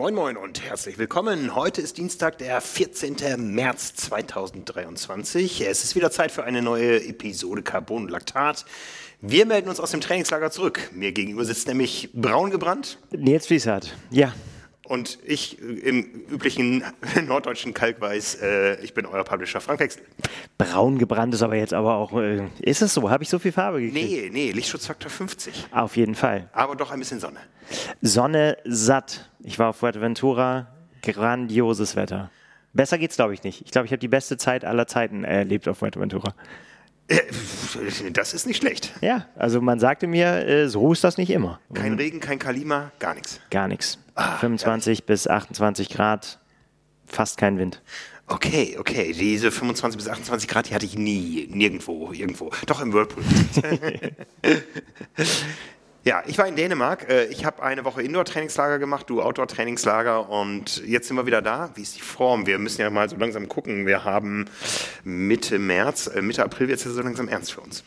Moin Moin und herzlich willkommen. Heute ist Dienstag, der 14. März 2023. Es ist wieder Zeit für eine neue Episode Carbon und Laktat. Wir melden uns aus dem Trainingslager zurück. Mir gegenüber sitzt nämlich braun gebrannt. Nils Fließhardt, ja. Und ich im üblichen norddeutschen Kalkweiß, äh, ich bin euer Publisher Frank Wechsel. Braun gebrannt ist aber jetzt aber auch, äh, ist es so? Habe ich so viel Farbe gekriegt? Nee, nee, Lichtschutzfaktor 50. Auf jeden Fall. Aber doch ein bisschen Sonne. Sonne satt. Ich war auf Fuerteventura, grandioses Wetter. Besser geht's, glaube ich, nicht. Ich glaube, ich habe die beste Zeit aller Zeiten erlebt auf Fuerteventura. Äh, Das ist nicht schlecht. Ja, also man sagte mir, äh, so ist das nicht immer. Kein Regen, kein Kalima, gar nichts. Gar nichts. 25 bis 28 Grad, fast kein Wind. Okay, okay. Diese 25 bis 28 Grad, die hatte ich nie, nirgendwo, irgendwo. Doch im Whirlpool. ja, ich war in Dänemark. Äh, Ich habe eine Woche Indoor-Trainingslager gemacht, du Outdoor-Trainingslager und jetzt sind wir wieder da. Wie ist die Form? Wir müssen ja mal so langsam gucken. Wir haben Mitte März, äh, Mitte April wird es ja so langsam ernst für uns.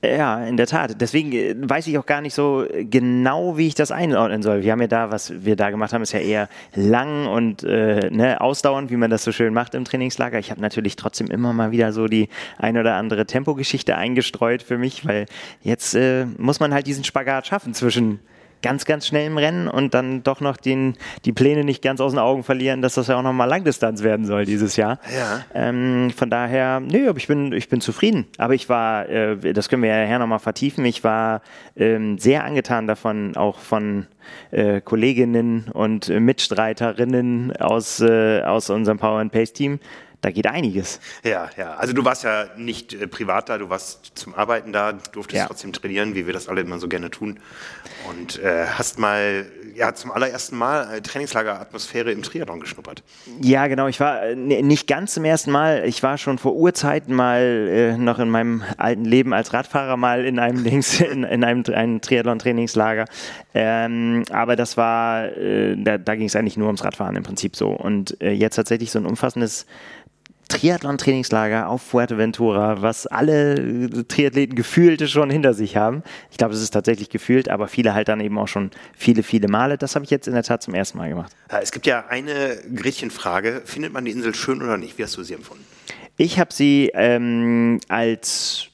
Ja, in der Tat. Deswegen äh, weiß ich auch gar nicht so genau, wie ich das einordnen soll. Wir haben ja da, was wir da gemacht haben, ist ja eher lang und äh, ne, ausdauernd, wie man das so schön macht im Trainingslager. Ich habe natürlich trotzdem immer mal wieder so die ein oder andere Tempogeschichte eingestreut für mich, weil jetzt äh, muss man halt diesen Spagat schaffen zwischen ganz, ganz schnell im Rennen und dann doch noch den, die Pläne nicht ganz aus den Augen verlieren, dass das ja auch nochmal Langdistanz werden soll dieses Jahr. Ja. Ähm, von daher, nö, aber ich bin, ich bin zufrieden. Aber ich war, äh, das können wir ja nachher nochmal vertiefen, ich war ähm, sehr angetan davon, auch von äh, Kolleginnen und äh, Mitstreiterinnen aus, äh, aus unserem Power and Pace Team. Da geht einiges. Ja, ja. Also du warst ja nicht äh, privat da, du warst zum Arbeiten da, durftest Ja. trotzdem trainieren, wie wir das alle immer so gerne tun. Und äh, hast mal ja zum allerersten Mal äh, Trainingslageratmosphäre im Triathlon geschnuppert. Ja, genau. Ich war äh, nicht ganz zum ersten Mal. Ich war schon vor Urzeiten mal äh, noch in meinem alten Leben als Radfahrer mal in einem Dings, in, in einem, einem Triathlon-Trainingslager. Ähm, aber das war, äh, da, da ging es eigentlich nur ums Radfahren im Prinzip so. Und jetzt tatsächlich so ein umfassendes Triathlon-Trainingslager auf Fuerteventura, was alle äh, Triathleten gefühlte schon hinter sich haben. Ich glaube, es ist tatsächlich gefühlt, aber viele halt dann eben auch schon viele, viele Male. Das habe ich jetzt in der Tat zum ersten Mal gemacht. Äh, Es gibt ja eine Gretchenfrage, findet man die Insel schön oder nicht? Wie hast du sie empfunden? Ich habe sie ähm, als,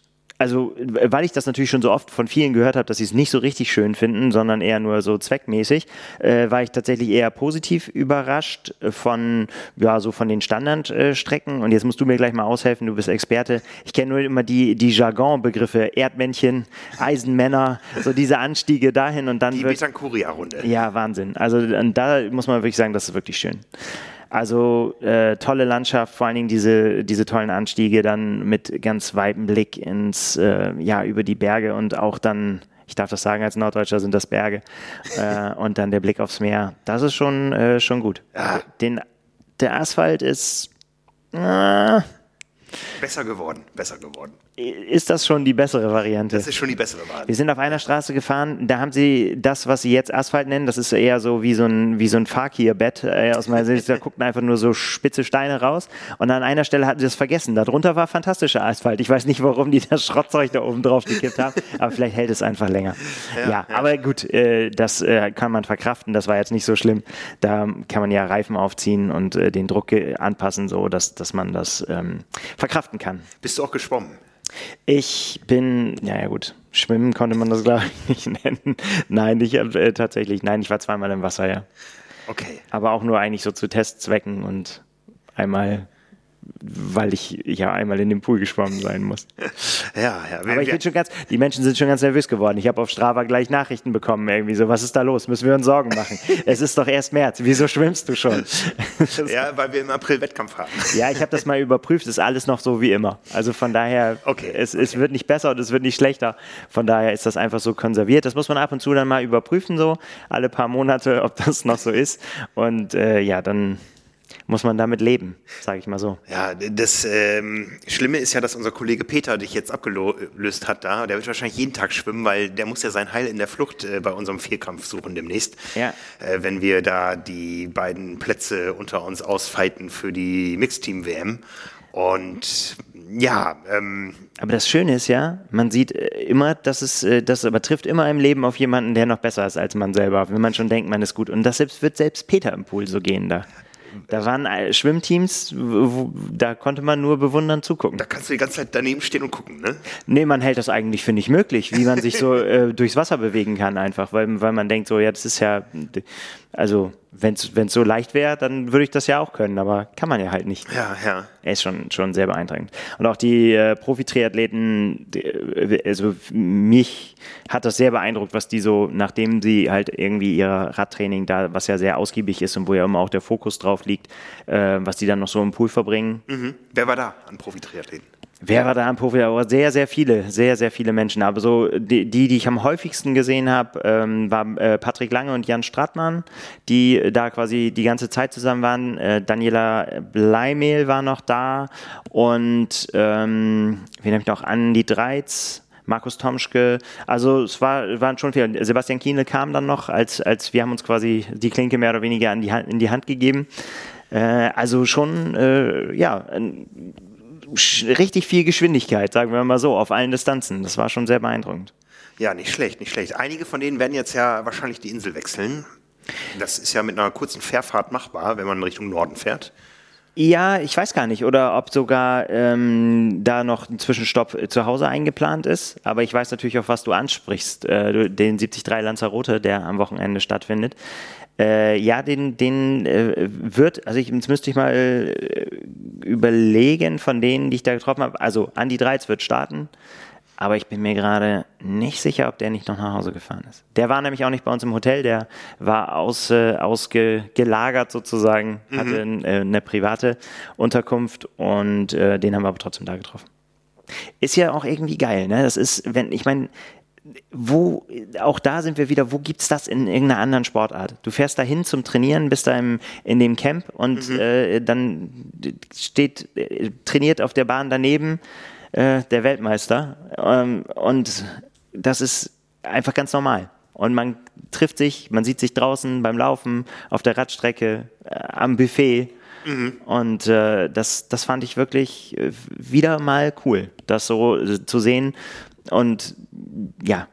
also weil ich das natürlich schon so oft von vielen gehört habe, dass sie es nicht so richtig schön finden, sondern eher nur so zweckmäßig, äh, war ich tatsächlich eher positiv überrascht von, ja, so von den Standardstrecken. Und jetzt musst du mir gleich mal aushelfen, du bist Experte. Ich kenne nur immer die, die Jargon-Begriffe, Erdmännchen, Eisenmänner, so diese Anstiege dahin und dann Die Betancuria-Runde. ja, Wahnsinn. Also und da muss man wirklich sagen, das ist wirklich schön. Also äh, tolle Landschaft, vor allen Dingen diese, diese tollen Anstiege dann mit ganz weitem Blick ins, äh, ja, über die Berge und auch dann, ich darf das sagen, als Norddeutscher sind das Berge äh, und dann der Blick aufs Meer. Das ist schon, äh, schon gut. Den, der Asphalt ist, äh, Besser geworden, besser geworden. Ist das schon die bessere Variante? Das ist schon die bessere Wahl. Wir sind auf einer Straße gefahren, da haben sie das, was sie jetzt Asphalt nennen, das ist eher so wie so ein, wie so ein Fakir-Bett äh, aus meiner Sicht. Da guckten einfach nur so spitze Steine raus. Und an einer Stelle hatten sie das vergessen. Darunter war fantastischer Asphalt. Ich weiß nicht, warum die das Schrottzeug da oben drauf gekippt haben, aber vielleicht hält es einfach länger. Ja, aber gut, äh, das äh, kann man verkraften. Das war jetzt nicht so schlimm. Da kann man ja Reifen aufziehen und äh, den Druck äh, anpassen, so dass, dass man das ähm, verkraften kann. Bist du auch geschwommen? Ich bin, ja, ja gut, schwimmen konnte man das glaube ich nicht nennen. Nein, ich hab, äh, tatsächlich, nein, ich war zweimal im Wasser, ja. Okay. Aber auch nur eigentlich so zu Testzwecken und einmal, weil ich ja einmal in den Pool geschwommen sein muss. Ja, ja. Aber ich bin schon ganz, die Menschen sind schon ganz nervös geworden. Ich habe auf Strava gleich Nachrichten bekommen, irgendwie so, was ist da los? Müssen wir uns Sorgen machen? es ist doch erst März, wieso schwimmst du schon? ja, weil wir im April Wettkampf haben. Ja, ich habe das mal überprüft, ist alles noch so wie immer. Also von daher, Okay, es, es wird nicht besser und es wird nicht schlechter. Von daher ist das einfach so konserviert. Das muss man ab und zu dann mal überprüfen, so alle paar Monate, ob das noch so ist. Und äh, ja, dann muss man damit leben, sage ich mal so. Ja, das ähm, Schlimme ist ja, dass unser Kollege Peter dich jetzt abgelöst hat da. Der wird wahrscheinlich jeden Tag schwimmen, weil der muss ja sein Heil in der Flucht äh, bei unserem Vierkampf suchen demnächst. Ja. Äh, wenn wir da die beiden Plätze unter uns ausfighten für die Mixteam-WM. Und ja, ähm, Aber das Schöne ist ja, man sieht äh, immer, dass es, äh, das übertrifft immer im Leben auf jemanden, der noch besser ist als man selber, wenn man schon denkt, man ist gut. Und das selbst, wird selbst Peter im Pool so gehen da. Da waren äh, Schwimmteams, da konnte man nur bewundern zugucken. da kannst du die ganze Zeit daneben stehen und gucken, ne? Nee, man hält das eigentlich für nicht möglich, wie man sich so äh, durchs Wasser bewegen kann einfach, weil, weil man denkt so, ja, das ist ja, also wenn es so leicht wäre, dann würde ich das ja auch können, aber kann man ja halt nicht. Ja, ja. Er ist schon, schon sehr beeindruckend. Und auch die äh, Profi-Triathleten, äh, also mich hat das sehr beeindruckt, was die so, nachdem sie halt irgendwie ihr Radtraining da, was ja sehr ausgiebig ist und wo ja immer auch der Fokus drauf liegt, äh, was die dann noch so im Pool verbringen. Mhm. Wer war da an Profi-Triathleten? Wer war da am Profi? Sehr, sehr viele, sehr, sehr viele Menschen. Aber so die, die, ich am häufigsten gesehen habe, ähm, war äh, Patrick Lange und Jan Stratmann, die da quasi die ganze Zeit zusammen waren. Äh, Daniela Bleimehl war noch da und ähm, wen habe ich noch? Andi Dreiz. Markus Tomschke, also es war, waren schon viele. Sebastian Kienle kam dann noch, als, als wir haben uns quasi die Klinke mehr oder weniger an die Hand, in die Hand gegeben. Äh, also schon, äh, ja, richtig viel Geschwindigkeit, sagen wir mal so, auf allen Distanzen. Das war schon sehr beeindruckend. Ja, nicht schlecht, nicht schlecht. Einige von denen werden jetzt ja wahrscheinlich die Insel wechseln. Das ist ja mit einer kurzen Fährfahrt machbar, wenn man Richtung Norden fährt. Ja, ich weiß gar nicht, oder ob sogar ähm, da noch ein Zwischenstopp äh, zu Hause eingeplant ist. Aber ich weiß natürlich auch, was du ansprichst, äh, den 73 Lanzarote, der am Wochenende stattfindet. Äh, ja, den, den äh, wird, also ich, jetzt müsste ich mal äh, überlegen von denen, die ich da getroffen habe. Also Andi Dreiz wird starten, aber ich bin mir gerade nicht sicher, ob der nicht noch nach Hause gefahren ist. Der war nämlich auch nicht bei uns im Hotel, der war aus, äh, ausgelagert sozusagen, hatte äh, eine private Unterkunft und äh, den haben wir aber trotzdem da getroffen. Ist ja auch irgendwie geil, ne? Das ist, wenn, ich meine, wo, auch da sind wir wieder, wo gibt's das in irgendeiner anderen Sportart? Du fährst dahin zum Trainieren, bist da im, in dem Camp und äh, dann steht, äh, trainiert auf der Bahn daneben äh, der Weltmeister ähm, und das ist einfach ganz normal. Und man trifft sich, man sieht sich draußen beim Laufen, auf der Radstrecke, äh, am Buffet. Und äh, das, das fand ich wirklich äh, wieder mal cool, das so zu sehen. Und ja,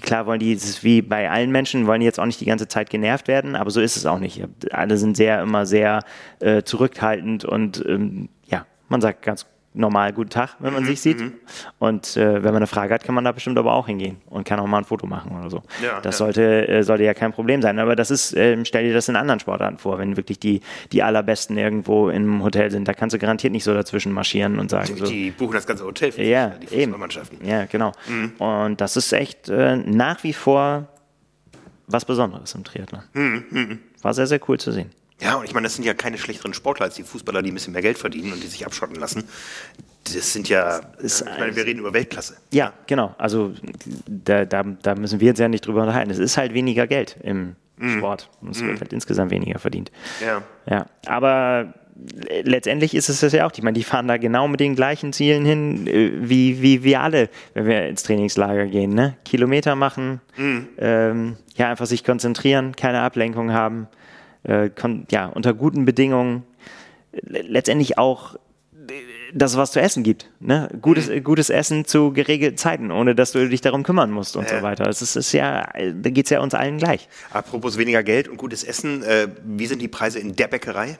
klar wollen die, es wie bei allen Menschen, wollen die jetzt auch nicht die ganze Zeit genervt werden, aber so ist es auch nicht. Alle sind sehr, immer sehr äh, zurückhaltend und ähm, ja, man sagt ganz normal guten Tag, wenn man sich sieht. Und äh, wenn man eine Frage hat, kann man da bestimmt aber auch hingehen und kann auch mal ein Foto machen oder so. Ja, das ja. sollte, äh, sollte ja kein Problem sein. Aber das ist, ähm, stell dir das in anderen Sportarten vor, wenn wirklich die, die allerbesten irgendwo im Hotel sind. Da kannst du garantiert nicht so dazwischen marschieren und sagen Die, so. die buchen das ganze Hotel für Ja, sich, die eben. Ja, genau. Und das ist echt äh, nach wie vor was Besonderes im Triathlon. War sehr, sehr cool zu sehen. Ja, und ich meine, das sind ja keine schlechteren Sportler als die Fußballer, die ein bisschen mehr Geld verdienen und die sich abschotten lassen. Das sind ja, Ist ich meine, wir reden über Weltklasse. Ja, genau. Also da, da, da müssen wir uns ja nicht drüber unterhalten. Es ist halt weniger Geld im Sport. Und es wird halt insgesamt weniger verdient. Ja. Ja, aber le- letztendlich ist es das ja auch. Ich meine, die fahren da genau mit den gleichen Zielen hin, äh, wie, wie wir alle, wenn wir ins Trainingslager gehen. Ne? Kilometer machen, ähm, ja, einfach sich konzentrieren, keine Ablenkung haben, äh, kon ja, unter guten Bedingungen. Le- Letztendlich auch äh, das, was zu essen gibt. Ne? Gutes, äh, gutes Essen zu geregelten Zeiten, ohne dass du dich darum kümmern musst und Ja. so weiter. Es ist, ist ja, äh, da geht es ja uns allen gleich. Apropos weniger Geld und gutes Essen, äh, wie sind die Preise in der Bäckerei?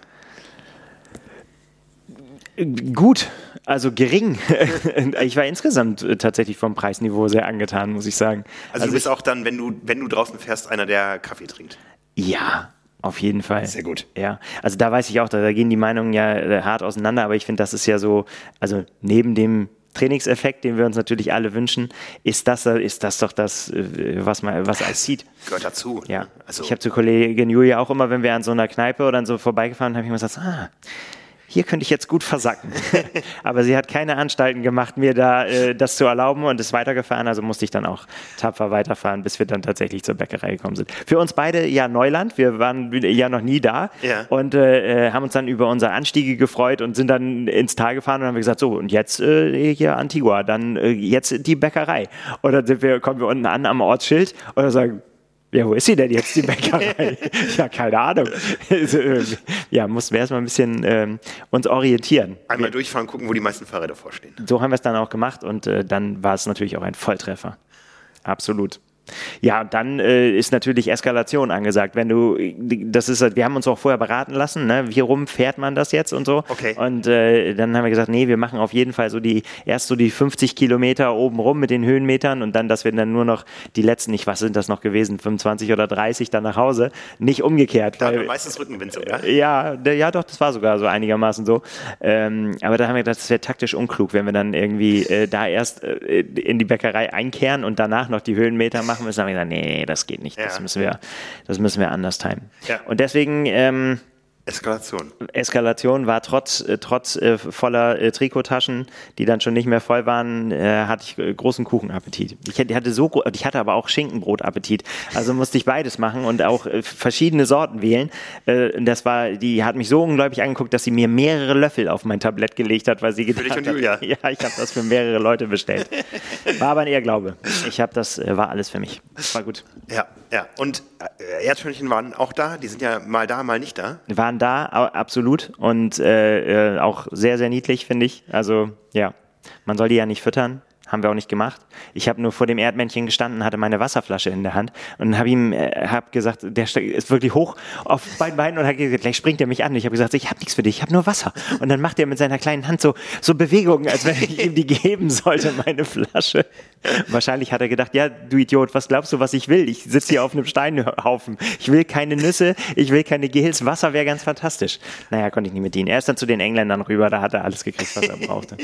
Gut, also gering. ich war insgesamt äh, tatsächlich vom Preisniveau sehr angetan, muss ich sagen. Also, du bist auch dann, wenn du, wenn du draußen fährst, einer, der Kaffee trinkt. ja, auf jeden Fall. Sehr gut. Ja, also da weiß ich auch, da, da gehen die Meinungen ja äh, hart auseinander, aber ich finde, das ist ja so, also neben dem Trainingseffekt, den wir uns natürlich alle wünschen, ist das, äh, ist das doch das, äh, was man, was als sieht. Gehört dazu. Ja, Also, ich habe zur Kollegin Julia auch immer, wenn wir an so einer Kneipe oder so vorbeigefahren, habe ich immer gesagt, ah, hier könnte ich jetzt gut versacken. Aber sie hat keine Anstalten gemacht, mir da äh, das zu erlauben und ist weitergefahren. Also musste ich dann auch tapfer weiterfahren, bis wir dann tatsächlich zur Bäckerei gekommen sind. Für uns beide ja Neuland. Wir waren ja noch nie da Ja. und äh, haben uns dann über unsere Anstiege gefreut und sind dann ins Tal gefahren und haben gesagt, so und jetzt äh, hier Antigua, dann äh, jetzt die Bäckerei. Und dann sind wir, kommen wir unten an am Ortsschild und dann sagen, Ja, wo ist sie denn jetzt, die Bäckerei? ja, keine Ahnung. ja, mussten wir erstmal ein bisschen ähm, uns orientieren. Einmal durchfahren, gucken, wo die meisten Fahrräder vorstehen. So haben wir es dann auch gemacht und äh, dann war es natürlich auch ein Volltreffer. Absolut. Ja, dann äh, ist natürlich Eskalation angesagt. Wenn du, das ist, wir haben uns auch vorher beraten lassen, ne? wie rum fährt man das jetzt und so. Okay. Und äh, dann haben wir gesagt, nee, wir machen auf jeden Fall so die, erst so die 50 Kilometer oben rum mit den Höhenmetern und dann, dass wir dann nur noch die letzten, nicht, was sind das noch gewesen, 25 oder 30 dann nach Hause, nicht umgekehrt. Da weil, meistens Rückenwind sogar. Ja, ja, doch, das war sogar so einigermaßen so. Ähm, aber da haben wir gedacht, das wäre taktisch unklug, wenn wir dann irgendwie äh, da erst äh, in die Bäckerei einkehren und danach noch die Höhenmeter machen machen müssen, haben wir gesagt, nee, das geht nicht. Das, müssen, wir, das müssen wir anders timen. Ja. Und deswegen ähm, Eskalation. Eskalation war trotz, äh, trotz äh, voller äh, Trikottaschen, die dann schon nicht mehr voll waren, äh, hatte ich äh, großen Kuchenappetit. Ich hatte, so, ich hatte aber auch Schinkenbrotappetit. Also musste ich beides machen und auch äh, verschiedene Sorten wählen. das war, die hat mich so unglaublich angeguckt, dass sie mir mehrere Löffel auf mein Tablett gelegt hat, weil sie gedacht hat, Julia. ja, ich habe das für mehrere Leute bestellt. War aber ein Irrglaube. Ich habe das, war alles für mich. War gut. Ja, ja. Und Erdhörnchen waren auch da. Die sind ja mal da, mal nicht da. Waren da, absolut. Und äh, äh, auch sehr, sehr niedlich, finde ich. Also ja, man soll die ja nicht füttern. Haben wir auch nicht gemacht. Ich habe nur vor dem Erdmännchen gestanden, hatte meine Wasserflasche in der Hand und habe ihm äh, hab gesagt, der ist wirklich hoch auf beiden Beinen und hat gesagt, gleich springt er mich an. Ich habe gesagt, ich habe nichts für dich, ich habe nur Wasser. Und dann macht er mit seiner kleinen Hand so, so Bewegungen, als wenn ich ihm die geben sollte, meine Flasche. Wahrscheinlich hat er gedacht, ja, du Idiot, was glaubst du, was ich will? Ich sitze hier auf einem Steinhaufen. Ich will keine Nüsse, ich will keine Gels. Wasser wäre ganz fantastisch. Naja, konnte ich nicht mit dienen. Er ist dann zu den Engländern rüber, da hat er alles gekriegt, was er brauchte.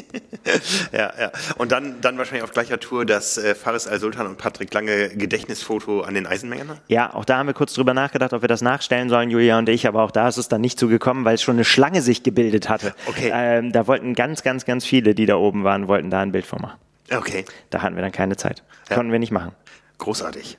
ja, ja. Und dann, dann wahrscheinlich auf gleicher Tour das äh, Faris Al-Sultan und Patrick Lange Gedächtnisfoto an den Eisenmännern? Ja, auch da haben wir kurz drüber nachgedacht, ob wir das nachstellen sollen, Julia und ich, aber auch da ist es dann nicht zugekommen, weil es schon eine Schlange sich gebildet hatte. Okay. Ähm, da wollten ganz, ganz, ganz viele, die da oben waren, wollten da ein Bild von machen. Okay. Da hatten wir dann keine Zeit. Ja. Konnten wir nicht machen. Großartig.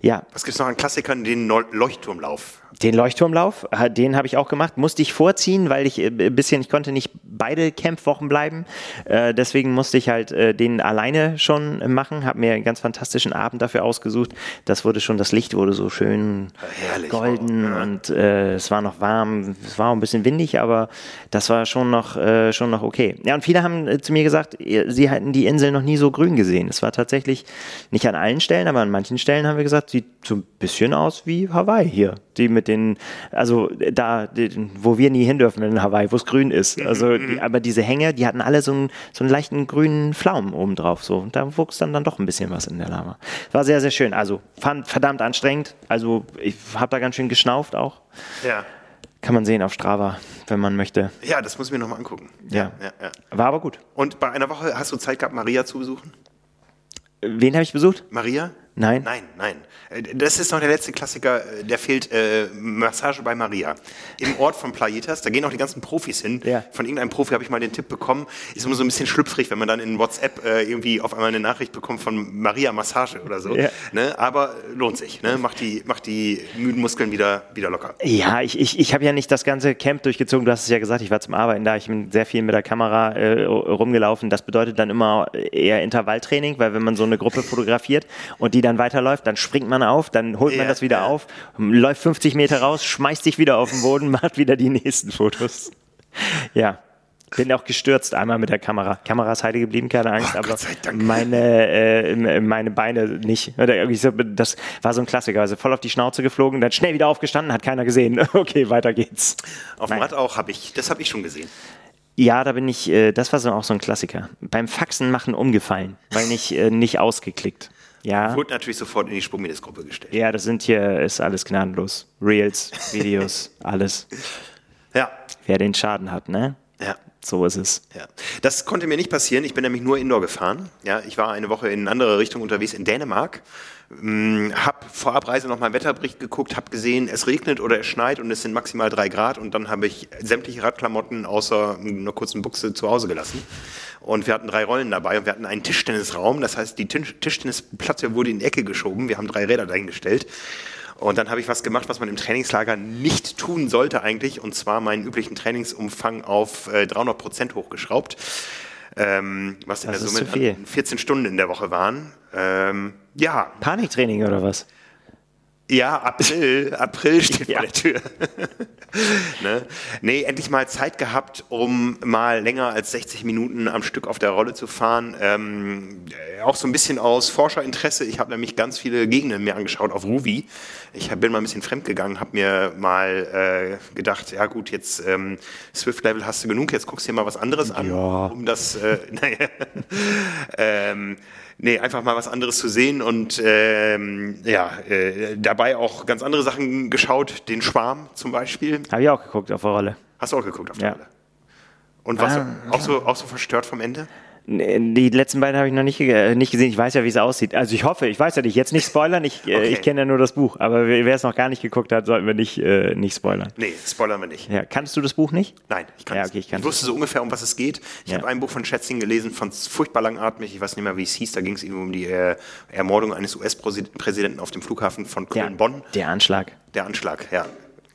Ja. Was gibt es noch an Klassikern? Den Leuchtturmlauf. Den Leuchtturmlauf, äh, den habe ich auch gemacht. Musste ich vorziehen, weil ich ein äh, bisschen, ich konnte nicht beide Campwochen bleiben. Äh, deswegen musste ich halt den alleine schon machen. Habe mir einen ganz fantastischen Abend dafür ausgesucht. Das wurde schon, das Licht wurde so schön Herrlich, golden ja. und äh, es war noch warm. Es war auch ein bisschen windig, aber das war schon noch, äh, schon noch okay. Ja, und viele haben zu mir gesagt, sie hätten die Insel noch nie so grün gesehen. Es war tatsächlich nicht an allen Stellen, aber an manchen Stellen haben wir gesagt, sieht so ein bisschen aus wie Hawaii hier. Die mit den, also da, die, wo wir nie hin dürfen in Hawaii, wo es grün ist. Mhm, also, die, mhm. aber diese Hänge, die hatten alle so einen, so einen leichten grünen Pflaumen oben drauf. So. Und da wuchs dann, dann doch ein bisschen was in der Lava. War sehr, sehr schön. Also fand verdammt anstrengend. Also ich habe da ganz schön geschnauft auch. Ja. Kann man sehen auf Strava, wenn man möchte. Ja, das muss ich mir nochmal angucken. Ja. Ja, ja. War aber gut. Und bei einer Woche hast du Zeit gehabt, Maria zu besuchen? Wen habe ich besucht? Maria? Nein. Nein, nein. Äh, das ist noch der letzte Klassiker, äh, der fehlt, äh, Massage bei Maria. Im Ort von Playetas, da gehen auch die ganzen Profis hin. Ja. Von irgendeinem Profi habe ich mal den Tipp bekommen. Ist immer so ein bisschen schlüpfrig, wenn man dann in WhatsApp äh, irgendwie auf einmal eine Nachricht bekommt von Maria Massage oder so. Ja. Ne? Aber lohnt sich, ne? macht, die, macht die müden Muskeln wieder, wieder locker. Ja, ich, ich, ich habe ja nicht das ganze Camp durchgezogen. Du hast es ja gesagt, ich war zum Arbeiten da. Ich bin sehr viel mit der Kamera äh, rumgelaufen. Das bedeutet dann immer eher Intervalltraining, weil wenn man so eine Gruppe fotografiert und die dann weiterläuft, dann springt man auf, dann holt man das wieder ja. auf, läuft 50 Meter raus, schmeißt sich wieder auf den Boden, macht wieder die nächsten Fotos. Ja. Bin auch gestürzt einmal mit der Kamera. Kamera ist heile geblieben, keine Angst, oh, aber meine, äh, meine Beine nicht. Das war so ein Klassiker. Also voll auf die Schnauze geflogen, dann schnell wieder aufgestanden, hat keiner gesehen. Okay, weiter geht's. Auf dem Rad auch habe ich, das habe ich schon gesehen. Ja, da bin ich, äh, das war so auch so ein Klassiker. Beim Faxen machen umgefallen, weil nicht, äh, nicht ausgeklickt. Ja. Wurde natürlich sofort in die Sprungmädelsgruppe gestellt. Ja, das sind hier, ist alles gnadenlos. Reels, Videos, alles. Ja. Wer den Schaden hat, ne? Ja. So ist es. Ja. Das konnte mir nicht passieren. Ich bin nämlich nur Indoor gefahren. Ja, ich war eine Woche in eine andere Richtung unterwegs in Dänemark. Hm, hab vor Abreise noch mal einen Wetterbericht geguckt, habe gesehen, es regnet oder es schneit und es sind maximal drei Grad und dann habe ich sämtliche Radklamotten außer einer kurzen Buchse zu Hause gelassen. Und wir hatten drei Rollen dabei und wir hatten einen Tischtennisraum. Das heißt, die Tischtennisplatte wurde in die Ecke geschoben. Wir haben drei Räder dahingestellt. Und dann habe ich was gemacht, was man im Trainingslager nicht tun sollte eigentlich, und zwar meinen üblichen Trainingsumfang auf äh, 300 Prozent hochgeschraubt, ähm, was in das der Summe 14 Stunden in der Woche waren. Ähm, ja. Paniktraining oder was? Ja, April, April steht ja. vor der Tür. ne? Nee, endlich mal Zeit gehabt, um mal länger als 60 Minuten am Stück auf der Rolle zu fahren. Ähm, auch so ein bisschen aus Forscherinteresse. Ich habe nämlich ganz viele Gegenden mir angeschaut auf Ruby. Ich bin mal ein bisschen fremdgegangen, habe mir mal äh, gedacht, ja gut, jetzt ähm, Swift-Level hast du genug, jetzt guckst du dir mal was anderes an, ja. um das, äh, naja, ähm, nee, einfach mal was anderes zu sehen und ähm, ja, äh, dabei auch ganz andere Sachen geschaut, den Schwarm zum Beispiel. Habe ich auch geguckt auf der Rolle. Hast du auch geguckt auf der ja. Rolle? Und was ah, auch, so, auch so verstört vom Ende? Die letzten beiden habe ich noch nicht, äh, nicht gesehen. Ich weiß ja, wie es aussieht. Also ich hoffe, ich weiß ja nicht, jetzt nicht spoilern. Ich, äh, okay. ich kenne ja nur das Buch. Aber wer es noch gar nicht geguckt hat, sollten wir nicht, äh, nicht spoilern. Nee, spoilern wir nicht. Ja, kannst du das Buch nicht? Nein, ich kann ja, okay, ich, ich wusste so ungefähr, um was es geht. Ich ja. habe ein Buch von Schätzing gelesen, von furchtbar langatmig. Ich weiß nicht mehr, wie es hieß. Da ging es um die äh, Ermordung eines US-Präsidenten auf dem Flughafen von Köln-Bonn. Der Anschlag. Der Anschlag, ja.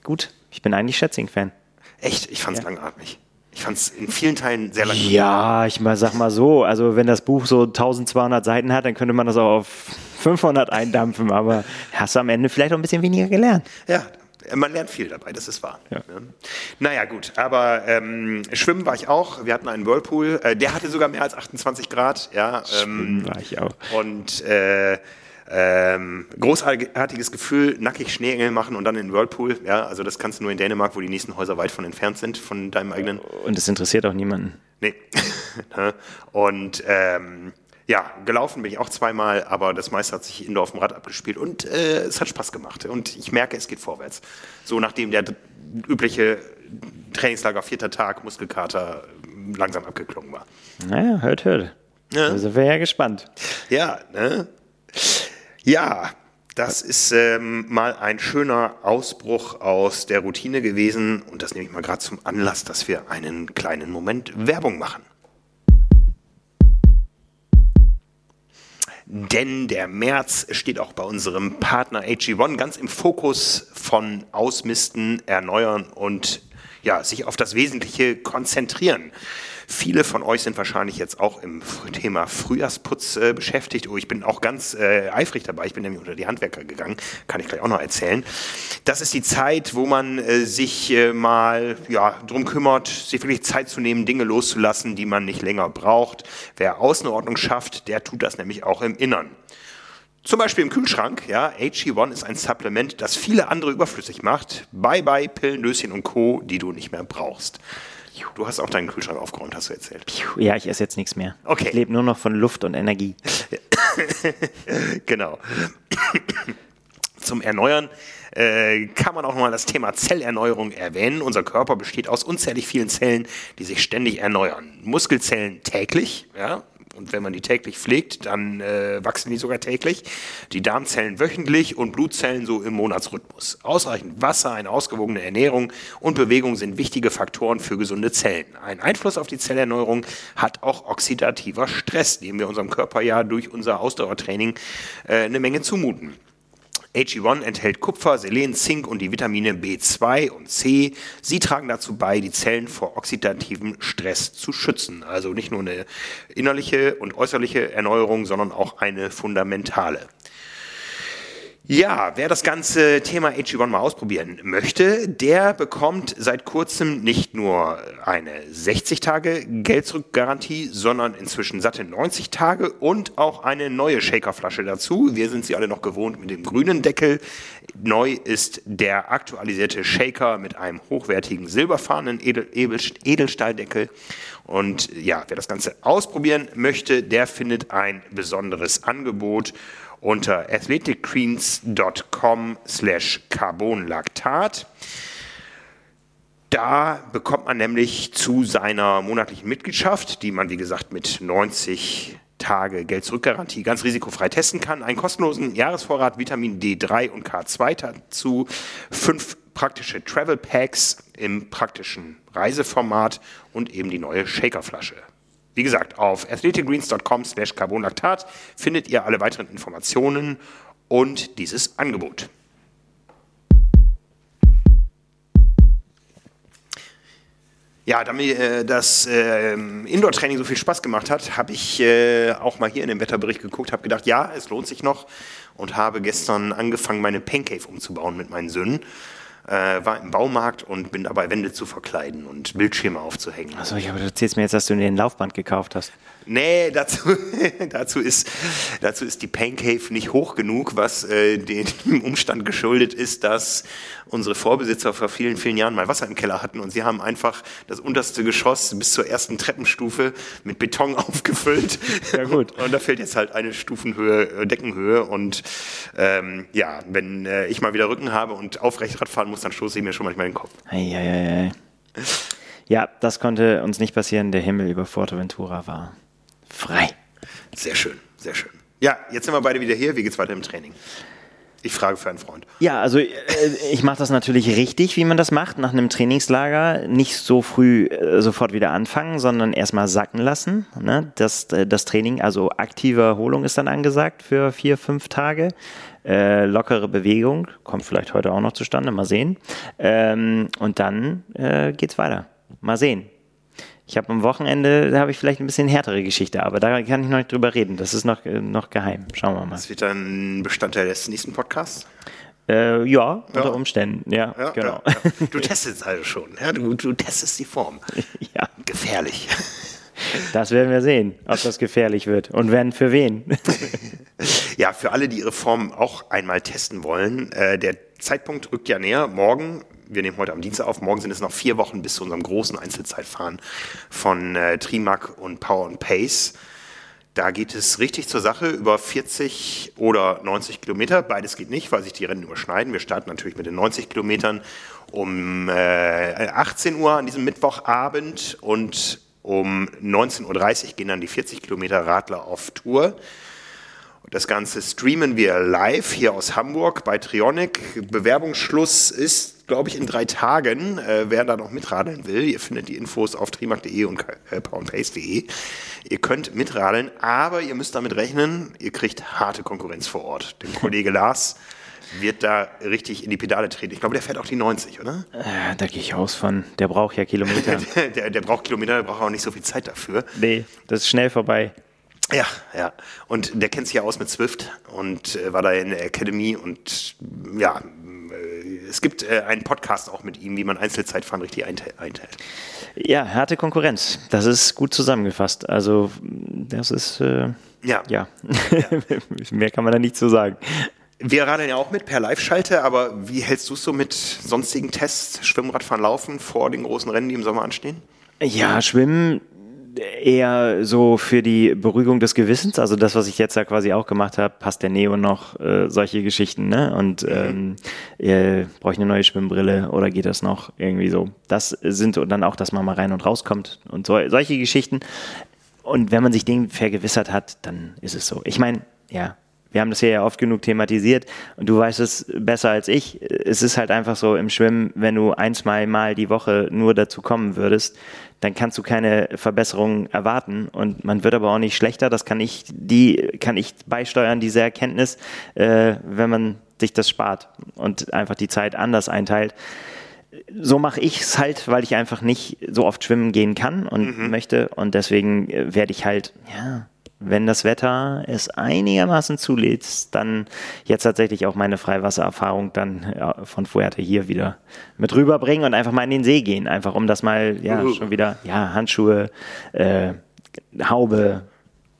Gut, ich bin eigentlich Schätzing-Fan. Echt? Ich fand es ja. langatmig. Ich fand es in vielen Teilen sehr lang. Ja, ich mal sag mal so, also wenn das Buch so 1200 Seiten hat, dann könnte man das auch auf 500 eindampfen, aber hast du am Ende vielleicht auch ein bisschen weniger gelernt. Ja, man lernt viel dabei, das ist wahr. Ja. Naja, gut, aber ähm, Schwimmen war ich auch. Wir hatten einen Whirlpool, äh, der hatte sogar mehr als 28 Grad. Ja, ähm, Schwimmen war ich auch. Und äh, ähm, großartiges Gefühl, nackig Schneeengel machen und dann in den Whirlpool. Ja, also das kannst du nur in Dänemark, wo die nächsten Häuser weit von entfernt sind, von deinem eigenen. Und es interessiert auch niemanden. Nee. Ne? und ähm, ja, gelaufen bin ich auch zweimal, aber das meiste hat sich indoor auf dem Rad abgespielt und äh, es hat Spaß gemacht. Und ich merke, es geht vorwärts. So nachdem der übliche Trainingslager vierter Tag, Muskelkater langsam abgeklungen war. Naja, hört, hört. Ja. Sind wir ja gespannt. Ja, ne? Ja, das ist ähm, mal ein schöner Ausbruch aus der Routine gewesen und das nehme ich mal gerade zum Anlass, dass wir einen kleinen Moment Werbung machen. Denn der März steht auch bei unserem Partner AG1 ganz im Fokus von Ausmisten, Erneuern und ja, sich auf das Wesentliche konzentrieren. Viele von euch sind wahrscheinlich jetzt auch im Thema Frühjahrsputz äh, beschäftigt. Oh, ich bin auch ganz äh, eifrig dabei. Ich bin nämlich unter die Handwerker gegangen. Kann ich gleich auch noch erzählen. Das ist die Zeit, wo man äh, sich äh, mal ja, drum kümmert, sich wirklich Zeit zu nehmen, Dinge loszulassen, die man nicht länger braucht. Wer Außenordnung schafft, der tut das nämlich auch im Innern. Zum Beispiel im Kühlschrank, ja, HE1 ist ein Supplement, das viele andere überflüssig macht. Bye bye Pillen, Löschen und Co., die du nicht mehr brauchst. Du hast auch deinen Kühlschrank aufgeräumt, hast du erzählt. Ja, ich esse jetzt nichts mehr. Okay. Ich lebe nur noch von Luft und Energie. genau. Zum Erneuern äh, kann man auch nochmal das Thema Zellerneuerung erwähnen. Unser Körper besteht aus unzählig vielen Zellen, die sich ständig erneuern. Muskelzellen täglich, ja, und wenn man die täglich pflegt, dann äh, wachsen die sogar täglich. Die Darmzellen wöchentlich und Blutzellen so im Monatsrhythmus. Ausreichend Wasser, eine ausgewogene Ernährung und Bewegung sind wichtige Faktoren für gesunde Zellen. Ein Einfluss auf die Zellerneuerung hat auch oxidativer Stress, dem wir unserem Körper ja durch unser Ausdauertraining äh, eine Menge zumuten. AG1 enthält Kupfer, Selen, Zink und die Vitamine B2 und C. Sie tragen dazu bei, die Zellen vor oxidativem Stress zu schützen. Also nicht nur eine innerliche und äußerliche Erneuerung, sondern auch eine fundamentale. Ja, wer das ganze Thema AG1 mal ausprobieren möchte, der bekommt seit kurzem nicht nur eine 60 Tage Geld-Zurück-Garantie, sondern inzwischen satte 90 Tage und auch eine neue Shakerflasche dazu. Wir sind sie alle noch gewohnt mit dem grünen Deckel. Neu ist der aktualisierte Shaker mit einem hochwertigen silberfarbenen Edel Edelstahldeckel. Und ja, wer das Ganze ausprobieren möchte, der findet ein besonderes Angebot unter athleticgreens.com slash carbonlactat. Da bekommt man nämlich zu seiner monatlichen Mitgliedschaft, die man wie gesagt mit 90 Tage Geld-Zurück-Garantie ganz risikofrei testen kann, einen kostenlosen Jahresvorrat Vitamin D3 und K2 dazu, fünf praktische Travel Packs im praktischen Reiseformat und eben die neue Shakerflasche. Wie gesagt, auf athleticgreens.com slash carbonlactat findet ihr alle weiteren Informationen und dieses Angebot. Ja, da mir äh, das äh, Indoor-Training so viel Spaß gemacht hat, habe ich äh, auch mal hier in den Wetterbericht geguckt, habe gedacht, ja, es lohnt sich noch und habe gestern angefangen, meine Pancave umzubauen mit meinen Söhnen. Äh, war im Baumarkt und bin dabei, Wände zu verkleiden und Bildschirme aufzuhängen. Achso, ich habe du erzählst mir jetzt, dass du den Laufband gekauft hast. Nee, dazu, dazu, ist, dazu ist die Pancave nicht hoch genug, was äh, dem Umstand geschuldet ist, dass unsere Vorbesitzer vor vielen, vielen Jahren mal Wasser im Keller hatten und sie haben einfach das unterste Geschoss bis zur ersten Treppenstufe mit Beton aufgefüllt. Ja, gut. Und da fehlt jetzt halt eine Stufenhöhe, äh, Deckenhöhe und ähm, ja, wenn äh, ich mal wieder Rücken habe und aufrecht Rad fahren muss, dann stoße ich mir schon manchmal den Kopf. Eieiei. Ja, das konnte uns nicht passieren. Der Himmel über Forteventura war frei. Sehr schön, sehr schön. Ja, jetzt sind wir beide wieder hier. Wie geht's weiter im Training? Ich frage für einen Freund. Ja, also äh, ich mache das natürlich richtig, wie man das macht, nach einem Trainingslager. Nicht so früh äh, sofort wieder anfangen, sondern erstmal sacken lassen. Ne? Das, äh, das Training, also aktive Erholung ist dann angesagt für vier, fünf Tage. Äh, lockere Bewegung, kommt vielleicht heute auch noch zustande, mal sehen. Ähm, und dann äh, geht's weiter. Mal sehen. Ich habe am Wochenende, da habe ich vielleicht ein bisschen härtere Geschichte, aber da kann ich noch nicht drüber reden. Das ist noch, äh, noch geheim. Schauen wir mal. Das wird dann Bestandteil des nächsten Podcasts. Äh, ja, unter Umständen, ja, Ja, genau. ja, ja. Du testest also schon. Ja? Du, du testest die Form. ja, Gefährlich. das werden wir sehen, ob das gefährlich wird und wenn für wen. Ja, für alle, die ihre Form auch einmal testen wollen, äh, der Zeitpunkt rückt ja näher. Morgen, wir nehmen heute am Dienstag auf, morgen sind es noch vier Wochen bis zu unserem großen Einzelzeitfahren von äh, Trimac und Power and Pace. Da geht es richtig zur Sache über 40 oder 90 Kilometer. Beides geht nicht, weil sich die Rennen überschneiden. Wir starten natürlich mit den 90 Kilometern um äh, 18 Uhr an diesem Mittwochabend und um 19.30 Uhr gehen dann die 40 Kilometer Radler auf Tour. Das Ganze streamen wir live hier aus Hamburg bei Trionic. Bewerbungsschluss ist, glaube ich, in drei Tagen. Äh, wer da noch mitradeln will, ihr findet die Infos auf trimac.de und äh, poundpace.de. Ihr könnt mitradeln, aber ihr müsst damit rechnen, ihr kriegt harte Konkurrenz vor Ort. Der Kollege Lars wird da richtig in die Pedale treten. Ich glaube, der fährt auch die 90, oder? Äh, da gehe ich aus von, der braucht ja Kilometer. Der, der braucht Kilometer, der braucht auch nicht so viel Zeit dafür. nee, das ist schnell vorbei. Ja, ja. Und der kennt sich ja aus mit Swift und äh, war da in der Academy und ja, es gibt äh, einen Podcast auch mit ihm, wie man Einzelzeitfahren richtig einte- einteilt. Ja, harte Konkurrenz. Das ist gut zusammengefasst. Also, das ist, äh, Ja. ja. Mehr kann man da nicht zu sagen. Wir radeln ja auch mit per Live-Schalte, aber wie hältst du es so mit sonstigen Tests, Schwimmradfahren, Laufen vor den großen Rennen, die im Sommer anstehen? Ja, Schwimmen eher so für die Beruhigung des Gewissens, also das, was ich jetzt ja quasi auch gemacht habe, passt der Neo noch, äh, solche Geschichten, ne? Und ähm, äh, brauche ich eine neue Schwimmbrille oder geht das noch irgendwie so? Das sind und dann auch, dass man mal rein und rauskommt und so, solche Geschichten. Und wenn man sich den vergewissert hat, dann ist es so. Ich meine, ja, wir haben das hier ja oft genug thematisiert und du weißt es besser als ich. Es ist halt einfach so im Schwimmen, wenn du ein, zwei Mal die Woche nur dazu kommen würdest, dann kannst du keine Verbesserungen erwarten und man wird aber auch nicht schlechter. Das kann ich, die kann ich beisteuern, diese Erkenntnis, äh, wenn man sich das spart und einfach die Zeit anders einteilt so mache ich es halt, weil ich einfach nicht so oft schwimmen gehen kann und möchte. Und deswegen äh, werde ich halt, ja, wenn das Wetter es einigermaßen zulässt, dann jetzt tatsächlich auch meine Freiwassererfahrung dann ja, von Fuerte hier wieder mit rüberbringen und einfach mal in den See gehen. Einfach um das mal, ja, Uh. schon wieder, ja, Handschuhe, äh, Haube,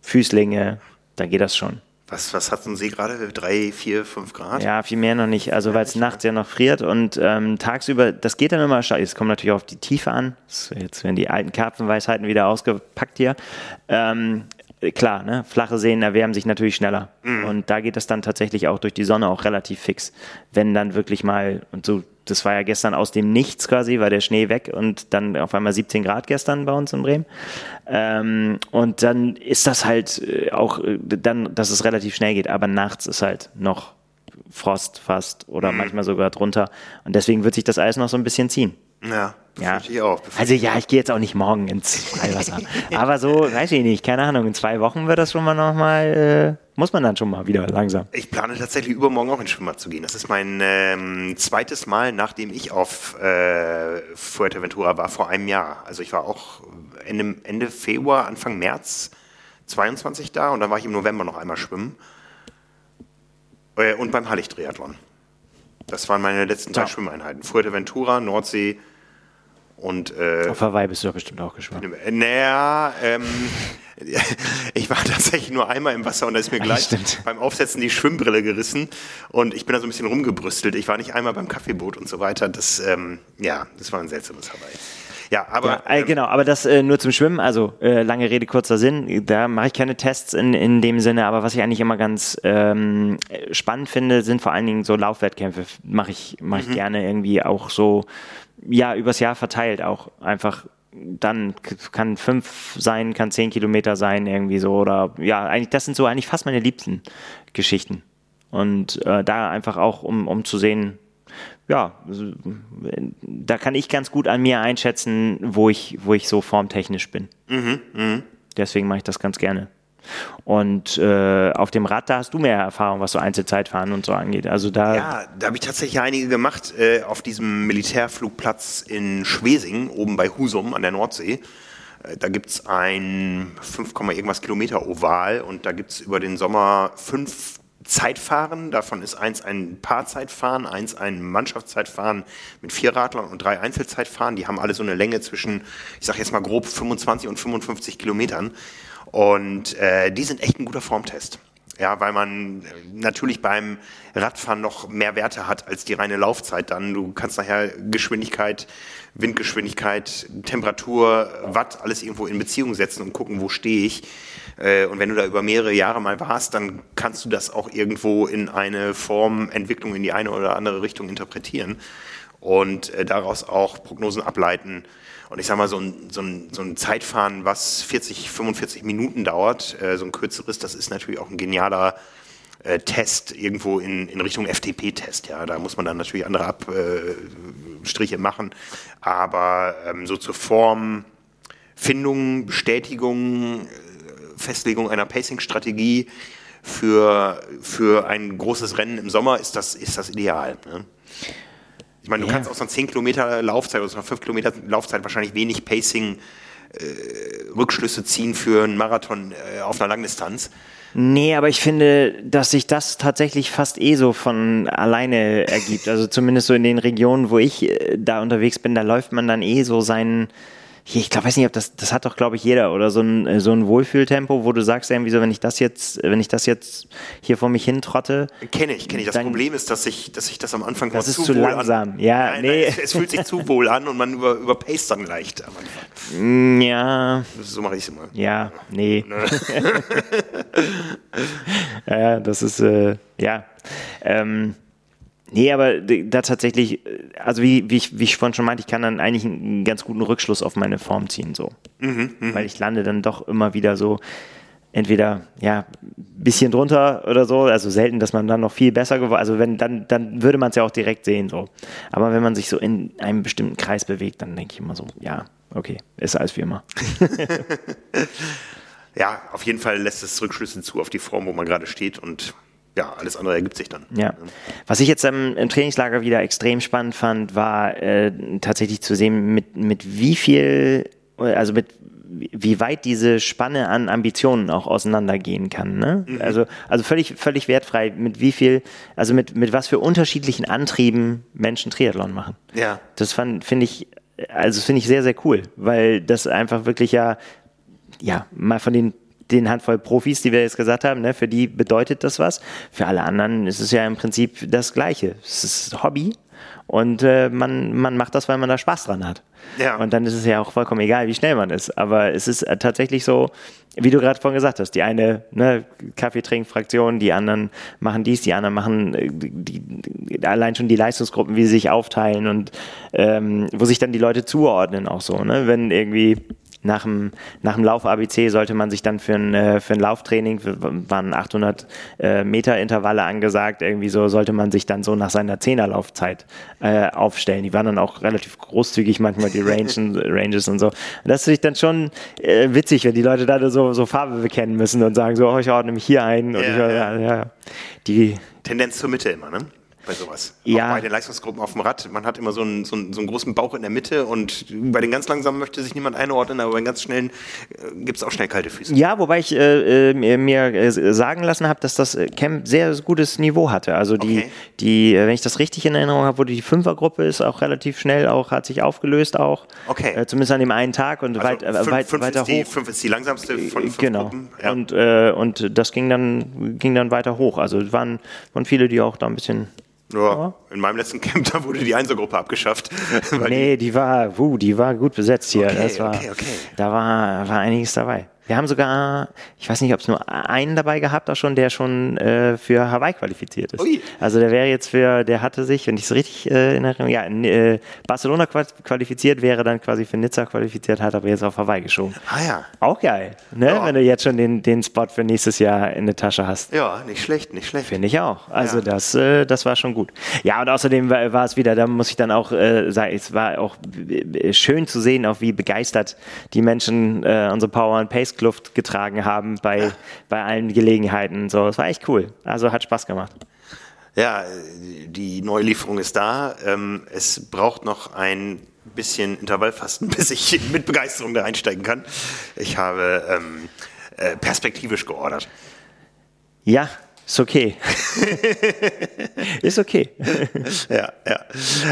Füßlinge, dann geht das schon. Was, was hat so ein See gerade? Drei, vier, fünf Grad? Ja, viel mehr noch nicht. Also weil es nachts ja noch friert und ähm, tagsüber, das geht dann immer. Es kommt natürlich auf die Tiefe an. Jetzt werden die alten Karpfenweisheiten wieder ausgepackt hier. Ähm, klar, ne? flache Seen erwärmen sich natürlich schneller. Und da geht es dann tatsächlich auch durch die Sonne auch relativ fix. Wenn dann wirklich mal, und so, das war ja gestern aus dem Nichts quasi, war der Schnee weg und dann auf einmal 17 Grad gestern bei uns in Bremen. Ähm, und dann ist das halt äh, auch, äh, dann, dass es relativ schnell geht, aber nachts ist halt noch Frost fast oder manchmal sogar drunter. Und deswegen wird sich das Eis noch so ein bisschen ziehen. Ja, Ja. Ich auch. Also ja, ich gehe jetzt auch nicht morgen ins Freiwasser. Aber so, weiß ich nicht, keine Ahnung, in zwei Wochen wird das schon mal nochmal, äh, muss man dann schon mal wieder langsam. Ich plane tatsächlich übermorgen auch ins Schwimmbad zu gehen. Das ist mein ähm, zweites Mal, nachdem ich auf äh, Fuerteventura war, vor einem Jahr. Also ich war auch Ende, Ende Februar, Anfang März 22 da und dann war ich im November noch einmal schwimmen. Äh, und beim Hallig-Triathlon. Das waren meine letzten drei Ja. Schwimmeinheiten. Fuerteventura, Nordsee und äh, Auf Hawaii bist du doch bestimmt auch geschwommen. naja, ähm, ich war tatsächlich nur einmal im Wasser und da ist mir gleich stimmt. beim Aufsetzen die Schwimmbrille gerissen und ich bin da so ein bisschen rumgebrüstelt. Ich war nicht einmal beim Kaffeeboot und so weiter. Das, ähm, ja, das war ein seltsames Hawaii. Ja, aber Ja, äh, ähm, genau, aber das äh, nur zum Schwimmen, also äh, lange Rede, kurzer Sinn, da mache ich keine Tests in, in dem Sinne, aber was ich eigentlich immer ganz ähm, spannend finde, sind vor allen Dingen so Laufwettkämpfe, mache ich, mach ich gerne irgendwie auch so, ja, übers Jahr verteilt auch einfach dann kann fünf sein, kann zehn Kilometer sein, irgendwie so, oder ja, eigentlich, das sind so eigentlich fast meine liebsten Geschichten. Und äh, da einfach auch, um, um zu sehen, ja, da kann ich ganz gut an mir einschätzen, wo ich, wo ich so formtechnisch bin. Deswegen mache ich das ganz gerne. Und äh, auf dem Rad, da hast du mehr Erfahrung, was so Einzelzeitfahren und so angeht. Also da, Ja, da habe ich tatsächlich einige gemacht äh, auf diesem Militärflugplatz in Schwesing, oben bei Husum an der Nordsee. Äh, da gibt es ein 5, irgendwas Kilometer Oval und da gibt es über den Sommer fünf Zeitfahren. Davon ist eins ein Paarzeitfahren, eins ein Mannschaftszeitfahren mit vier Radlern und drei Einzelzeitfahren. Die haben alle so eine Länge zwischen, ich sage jetzt mal grob 25 und 55 Kilometern. Und äh, die sind echt ein guter Formtest. Ja, weil man äh, natürlich beim Radfahren noch mehr Werte hat als die reine Laufzeit dann. Du kannst nachher Geschwindigkeit, Windgeschwindigkeit, Temperatur, Watt, alles irgendwo in Beziehung setzen und gucken, wo stehe ich. Äh, Und wenn du da über mehrere Jahre mal warst, dann kannst du das auch irgendwo in eine Formentwicklung in die eine oder andere Richtung interpretieren und äh, daraus auch Prognosen ableiten. Und ich sag mal, so ein, so ein, so ein Zeitfahren, was 40, 45 Minuten dauert, äh, so ein kürzeres, das ist natürlich auch ein genialer äh, Test irgendwo in, in Richtung FTP-Test. Ja, da muss man dann natürlich andere Abstriche machen. Aber ähm, so zur Formfindung, Bestätigung, äh, Festlegung einer Pacing-Strategie für, für ein großes Rennen im Sommer ist das, ist das ideal. Ne? Ich meine, du Ja. kannst aus einer 10 Kilometer Laufzeit oder aus einer 5 Kilometer Laufzeit wahrscheinlich wenig Pacing äh, Rückschlüsse ziehen für einen Marathon äh, auf einer Langdistanz. Nee, aber ich finde, dass sich das tatsächlich fast eh so von alleine ergibt. Also zumindest so in den Regionen, wo ich äh, da unterwegs bin, da läuft man dann eh so seinen. Ich glaube, weiß nicht, ob das, das hat doch, glaube ich, jeder oder so ein, äh, so ein Wohlfühltempo, wo du sagst irgendwie so, wenn ich das jetzt, wenn ich das jetzt hier vor mich hin trotte, Kenne ich, kenne ich. Das Problem ist, dass sich dass ich das am Anfang Das ist zu, zu langsam. An. Ja, nein, nee. nein, es, es fühlt sich zu wohl an und man über, überpaced dann leicht am Anfang. mm, ja, So mache ich es immer. ja, nee. ja, das ist, äh, ja. Ähm, nee, aber da tatsächlich, äh, also wie, wie, ich, wie ich vorhin schon meinte, ich kann dann eigentlich einen ganz guten Rückschluss auf meine Form ziehen, so. Weil ich lande dann doch immer wieder so, entweder, ja, bisschen drunter oder so, also selten, dass man dann noch viel besser geworden, also wenn, dann, dann würde man es ja auch direkt sehen, so. Aber wenn man sich so in einem bestimmten Kreis bewegt, dann denke ich immer so, ja, okay, ist alles wie immer. Ja, auf jeden Fall lässt es Rückschlüsse zu auf die Form, wo man gerade steht und ja, alles andere ergibt sich dann. Ja. Was ich jetzt ähm, im Trainingslager wieder extrem spannend fand, war äh, tatsächlich zu sehen, mit, mit wie viel, also mit wie weit diese Spanne an Ambitionen auch auseinandergehen kann. Ne? Also, also völlig, völlig wertfrei, mit wie viel, also mit, mit was für unterschiedlichen Antrieben Menschen Triathlon machen. Ja. Das fand, finde ich, also finde ich sehr, sehr cool, weil das einfach wirklich ja, ja, mal von den, den Handvoll Profis, die wir jetzt gesagt haben, ne, für die bedeutet das was. Für alle anderen ist es ja im Prinzip das Gleiche. Es ist Hobby und äh, man, man macht das, weil man da Spaß dran hat. Ja. Und dann ist es ja auch vollkommen egal, wie schnell man ist. Aber es ist äh, tatsächlich so, wie du gerade vorhin gesagt hast, die eine ne, Kaffeetrinkfraktion, die anderen machen dies, die anderen machen äh, die, die, allein schon die Leistungsgruppen, wie sie sich aufteilen und ähm, wo sich dann die Leute zuordnen auch so. Ne? Wenn irgendwie nach dem, nach dem Lauf-ABC sollte man sich dann für ein, äh, für ein Lauftraining, waren 800 äh, Meter Intervalle angesagt, irgendwie so sollte man sich dann so nach seiner Zehnerlaufzeit äh, aufstellen. Die waren dann auch relativ großzügig manchmal, die und, Ranges und so. Und das ist sich dann schon äh, witzig, wenn die Leute da so, so Farbe bekennen müssen und sagen so, oh, ich ordne mich hier ein. Und ja, ich, ja, ja. Die Tendenz zur Mitte immer, ne? Bei sowas. Ja. Auch bei den Leistungsgruppen auf dem Rad. Man hat immer so einen, so, einen, so einen großen Bauch in der Mitte und bei den ganz langsamen möchte sich niemand einordnen, aber bei den ganz schnellen äh, gibt es auch schnell kalte Füße. Ja, wobei ich äh, äh mir äh, sagen lassen habe, dass das Camp sehr gutes Niveau hatte. Also die, okay. die wenn ich das richtig in Erinnerung habe, wurde die Fünfergruppe ist auch relativ schnell auch, hat sich aufgelöst auch. Okay. Äh, zumindest an dem einen Tag und also weit, fünf, weit fünf weiter die, hoch. Fünf ist die langsamste von fünf genau. Gruppen. Ja. Und, und das ging dann, ging dann weiter hoch. Also es waren, waren viele, die auch da ein bisschen ja, in meinem letzten Camp, da wurde die Einsergruppe abgeschafft. nee, die, die war, wuh, die war gut besetzt hier. Okay, das war, okay, okay. Da war, war einiges dabei. Wir haben sogar, ich weiß nicht, ob es nur einen dabei gehabt auch schon, der schon äh, für Hawaii qualifiziert ist. Ui. Also der wäre jetzt für, der hatte sich, wenn ich es richtig äh, erinnere, ja, in äh, Barcelona qualifiziert, wäre dann quasi für Nizza qualifiziert, hat aber jetzt auf Hawaii geschoben. Ah ja. Auch geil, ne? Ja. wenn du jetzt schon den, den Spot für nächstes Jahr in der Tasche hast. Ja, nicht schlecht, nicht schlecht. Finde ich auch. Also ja. das, äh, das war schon gut. Ja, und außerdem war, war, es wieder, da muss ich dann auch äh, sagen, es war auch äh, schön zu sehen, auch wie begeistert die Menschen äh, unsere Power and Pace Kluft getragen haben bei, bei allen Gelegenheiten. So, es war echt cool. Also hat Spaß gemacht. Ja, die Neulieferung ist da. Ähm, es braucht noch ein bisschen Intervallfasten, bis ich mit Begeisterung da einsteigen kann. Ich habe ähm, äh, perspektivisch geordert. Ja, ist okay. ist okay. ja, ja.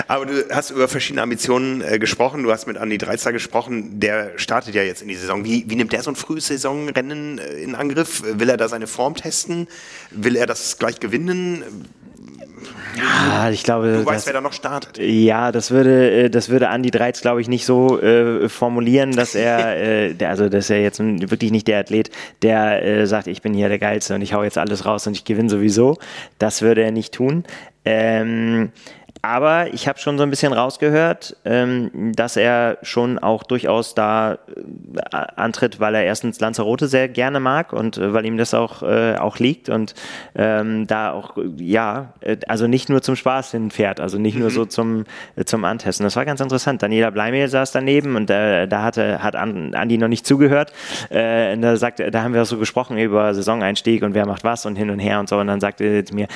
Aber du hast über verschiedene Ambitionen äh, gesprochen. Du hast mit Andi Dreizer gesprochen. Der startet ja jetzt in die Saison. Wie, wie nimmt der so ein frühes Saisonrennen äh, in Angriff? Will er da seine Form testen? Will er das gleich gewinnen? Ja, ich glaube. Du weißt, das, wer da noch startet. Ja, das würde, äh, das würde Andi Dreiz, glaube ich, nicht so äh, formulieren, dass er, äh, der, also dass er jetzt wirklich nicht der Athlet, der äh, sagt, ich bin hier der Geilste und ich hau jetzt alles raus und ich gewinne sowieso. Das würde er nicht tun. Ähm, aber ich habe schon so ein bisschen rausgehört, ähm, dass er schon auch durchaus da äh, antritt, weil er erstens Lanzarote sehr gerne mag und äh, weil ihm das auch, äh, auch liegt und ähm, da auch, ja, äh, also nicht nur zum Spaß hinfährt, also nicht mhm. nur so zum, äh, zum Antesten. Das war ganz interessant. Daniela Bleimehl saß daneben und äh, da hatte, hat Andi noch nicht zugehört. Da, sagt, da haben wir auch so gesprochen über Saisoneinstieg und wer macht was und hin und her und so. Und dann sagte er mir,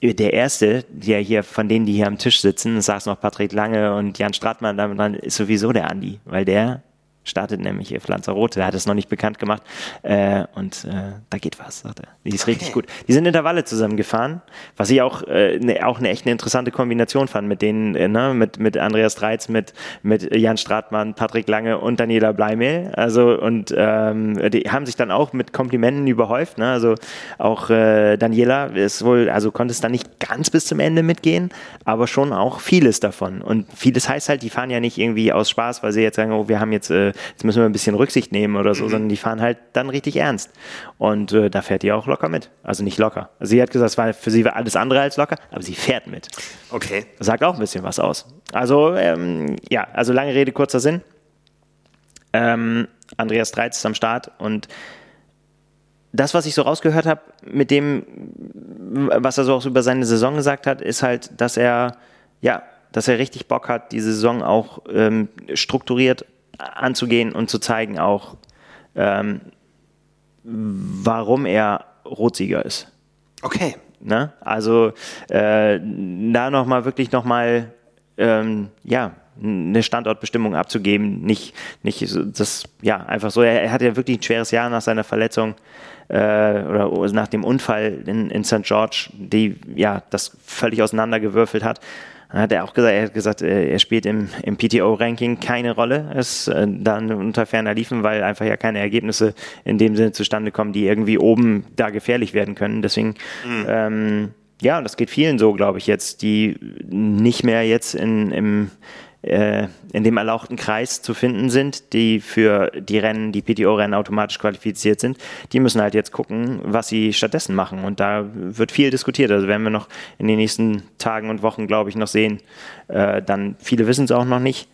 der erste, der hier von denen, die hier am Tisch sitzen, saß noch Patrick Lange und Jan Stratmann, dann ist sowieso der Andi, weil der startet nämlich hier Pflanzer-Rote. Der hat es noch nicht bekannt gemacht. Äh, und äh, da geht was, sagt er. Die ist okay. richtig gut. Die sind Intervalle zusammengefahren, was ich auch, äh, ne, auch eine echt eine interessante Kombination fand mit denen, äh, ne, mit, mit Andreas Dreiz, mit, mit Jan Stratmann, Patrick Lange und Daniela Bleimehl. Also, und ähm, die haben sich dann auch mit Komplimenten überhäuft. Ne? Also auch äh, Daniela ist wohl, also konnte es dann nicht ganz bis zum Ende mitgehen, aber schon auch vieles davon. Und vieles heißt halt, die fahren ja nicht irgendwie aus Spaß, weil sie jetzt sagen, oh, wir haben jetzt äh, jetzt müssen wir ein bisschen Rücksicht nehmen oder so, mhm. sondern die fahren halt dann richtig ernst. Und äh, da fährt die auch locker mit. Also nicht locker. Also sie hat gesagt, es war für sie war alles andere als locker, aber sie fährt mit. Okay. Das sagt auch ein bisschen was aus. Also, ähm, ja, also lange Rede, kurzer Sinn. Ähm, Andreas Dreiz ist am Start und das, was ich so rausgehört habe, mit dem, was er so auch über seine Saison gesagt hat, ist halt, dass er, ja, dass er richtig Bock hat, die Saison auch ähm, strukturiert anzugehen und zu zeigen auch, ähm, warum er Rotsieger ist. Okay. Ne? Also äh, da nochmal wirklich nochmal, ähm, ja, eine Standortbestimmung abzugeben, nicht, nicht das, ja, einfach so. Er, er hatte ja wirklich ein schweres Jahr nach seiner Verletzung äh, oder nach dem Unfall in, in St. George, die ja das völlig auseinandergewürfelt hat. Dann hat er auch gesagt, er hat gesagt, äh, er spielt im, im PTO-Ranking keine Rolle. Ist äh, dann unter ferner liefen, weil einfach ja keine Ergebnisse in dem Sinne zustande kommen, die irgendwie oben da gefährlich werden können. Deswegen, mhm. ähm, ja, das geht vielen so, glaube ich, jetzt, die nicht mehr jetzt in, im, äh, in dem erlauchten Kreis zu finden sind, die für die Rennen, die PTO-Rennen automatisch qualifiziert sind, die müssen halt jetzt gucken, was sie stattdessen machen. Und da wird viel diskutiert. Also werden wir noch in den nächsten Tagen und Wochen, glaube ich, noch sehen. Äh, dann viele wissen es auch noch nicht.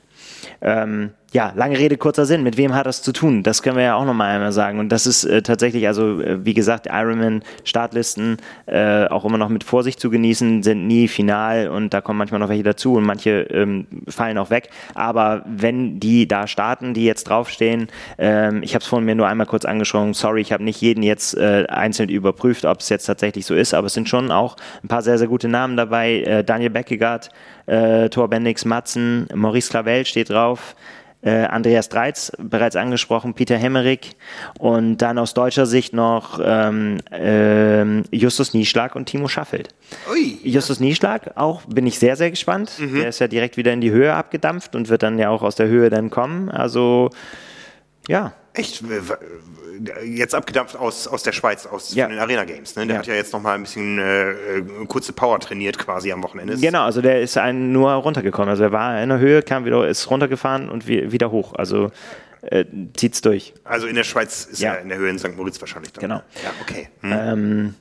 Ähm, ja, lange Rede, kurzer Sinn. Mit wem hat das zu tun? Das können wir ja auch nochmal einmal sagen. Und das ist äh, tatsächlich, also äh, wie gesagt, Ironman-Startlisten äh, auch immer noch mit Vorsicht zu genießen, sind nie final und da kommen manchmal noch welche dazu und manche ähm, fallen auch weg. Aber wenn die da starten, die jetzt draufstehen, ähm, ich habe es vorhin mir nur einmal kurz angeschaut, sorry, ich habe nicht jeden jetzt äh, einzeln überprüft, ob es jetzt tatsächlich so ist, aber es sind schon auch ein paar sehr, sehr gute Namen dabei. Äh, Daniel Beckegaard, äh, Thor Bendix Matzen, Maurice Clavel steht drauf äh, Andreas Dreiz, bereits angesprochen, Peter Hemmerich und dann aus deutscher Sicht noch ähm, äh, Justus Nieschlag und Timo Schaffelt. Ui, Justus. Nieschlag, auch bin ich sehr, sehr gespannt. Mhm. Der ist ja direkt wieder in die Höhe abgedampft und wird dann ja auch aus der Höhe dann kommen. Also ja. Echt? Jetzt abgedampft aus, aus der Schweiz, aus ja. den Arena Games. Ne? Der ja. hat ja jetzt noch mal ein bisschen äh, kurze Power trainiert quasi am Wochenende. Genau, also der ist ein, nur runtergekommen. Also er war in der Höhe, kam wieder, ist runtergefahren und wieder hoch. Also äh, zieht's durch. Also in der Schweiz ist ja. er in der Höhe in St. Moritz wahrscheinlich dann. Genau. Ja, okay. Hm. Ähm,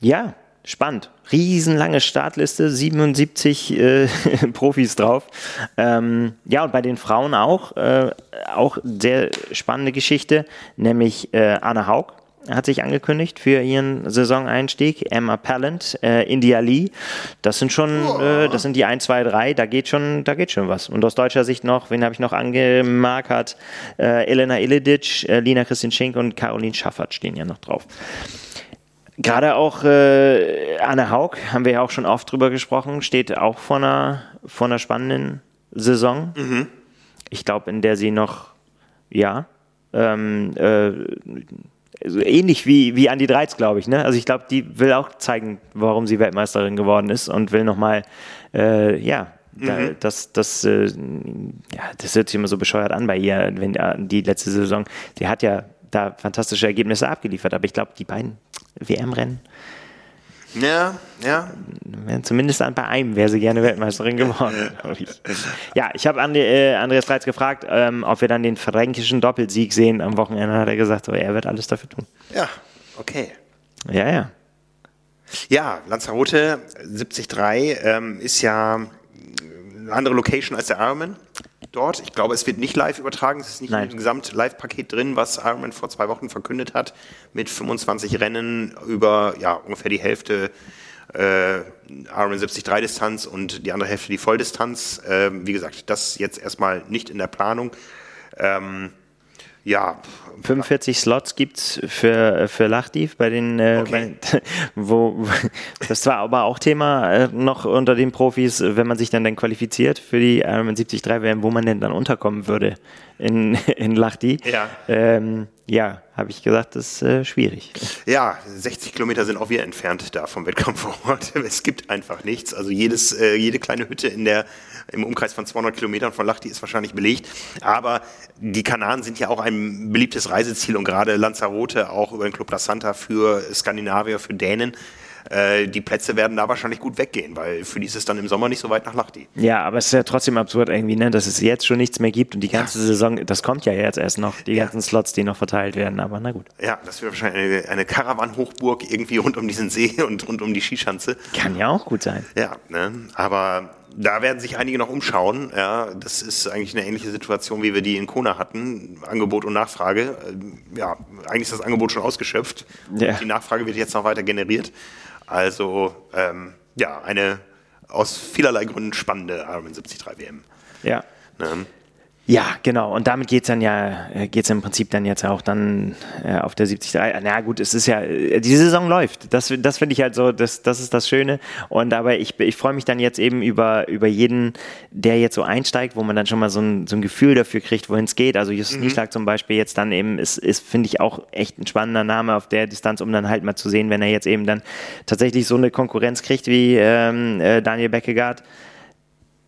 ja, spannend. Riesenlange Startliste, 77 äh, Profis drauf. Ähm, ja, und bei den Frauen auch, äh, auch sehr spannende Geschichte, nämlich äh, Anna Haug hat sich angekündigt für ihren Saisoneinstieg. Emma Pallant, äh, India Lee. Das sind schon, äh, das sind die 1, 2, 3. Da geht schon, da geht schon was. Und aus deutscher Sicht noch, wen habe ich noch angemarkert? Äh, Elena Iledic, äh, Lina Christin Schenk und Caroline Schaffert stehen ja noch drauf. Gerade auch äh, Anne Haug, haben wir ja auch schon oft drüber gesprochen, steht auch vor einer, vor einer spannenden Saison. Mhm. Ich glaube, in der sie noch, ja, ähm, äh, so ähnlich wie, wie Andi Dreiz, glaube ich. Ne? Also ich glaube, die will auch zeigen, warum sie Weltmeisterin geworden ist und will nochmal, äh, ja, da, mhm. das, das, äh, ja, das hört sich immer so bescheuert an bei ihr, wenn äh, die letzte Saison, die hat ja da fantastische Ergebnisse abgeliefert, aber ich glaube, die beiden WM-Rennen. Ja, ja. Zumindest bei einem wäre sie gerne Weltmeisterin geworden. ja, ich habe äh, Andreas Reitz gefragt, ähm, ob wir dann den fränkischen Doppelsieg sehen am Wochenende. Hat er gesagt, so, er wird alles dafür tun. Ja, okay. Ja, ja. Ja, Lanzarote 73 ähm, ist ja eine andere Location als der Ironman dort. Ich glaube, es wird nicht live übertragen. Es ist nicht Nein. im Gesamt-Live-Paket drin, was Ironman vor zwei Wochen verkündet hat, mit 25 Rennen über ja, ungefähr die Hälfte äh, Ironman 73 Distanz und die andere Hälfte die Volldistanz. Äh, wie gesagt, das jetzt erstmal nicht in der Planung. Ähm, ja. 45 Slots gibt es für, für Lachdiv bei den, äh, okay. bei, wo, das war aber auch Thema äh, noch unter den Profis, wenn man sich dann, dann qualifiziert für die Ironman 73 WM, wo man denn dann unterkommen würde in, in Lachdi. Ja. Ähm, ja, habe ich gesagt, das ist äh, schwierig. Ja, 60 Kilometer sind auch wieder entfernt da vom Wettkampfort. Es gibt einfach nichts. Also jedes, äh, jede kleine Hütte in der, im Umkreis von 200 Kilometern von Lachti ist wahrscheinlich belegt. Aber die Kanaren sind ja auch ein beliebtes Reiseziel und gerade Lanzarote auch über den Club La Santa für Skandinavier, für Dänen äh, die Plätze werden da wahrscheinlich gut weggehen, weil für die ist es dann im Sommer nicht so weit nach Lahti. Ja, aber es ist ja trotzdem absurd irgendwie, ne, dass es jetzt schon nichts mehr gibt und die ganze ja. Saison, das kommt ja jetzt erst noch, die ja. ganzen Slots, die noch verteilt werden, aber na gut. Ja, das wird wahrscheinlich eine, eine Karawan-Hochburg irgendwie rund um diesen See und rund um die Skischanze. Kann ja auch gut sein. Ja, ne, aber da werden sich einige noch umschauen. Ja, das ist eigentlich eine ähnliche Situation, wie wir die in Kona hatten. Angebot und Nachfrage. Ja, eigentlich ist das Angebot schon ausgeschöpft. Ja. Die Nachfrage wird jetzt noch weiter generiert. Also ähm, ja, eine aus vielerlei Gründen spannende Ironman 73 WM. Ja. Ne? Ja, genau. Und damit geht es dann ja, äh, geht es im Prinzip dann jetzt auch dann äh, auf der 73. Na gut, es ist ja, äh, die Saison läuft. Das, das finde ich halt so, das, das ist das Schöne. Und aber ich, ich freue mich dann jetzt eben über, über jeden, der jetzt so einsteigt, wo man dann schon mal so ein, so ein Gefühl dafür kriegt, wohin es geht. Also Justus mhm. Nieschlag zum Beispiel jetzt dann eben ist, ist finde ich auch echt ein spannender Name auf der Distanz, um dann halt mal zu sehen, wenn er jetzt eben dann tatsächlich so eine Konkurrenz kriegt wie ähm, äh, Daniel Beckegaard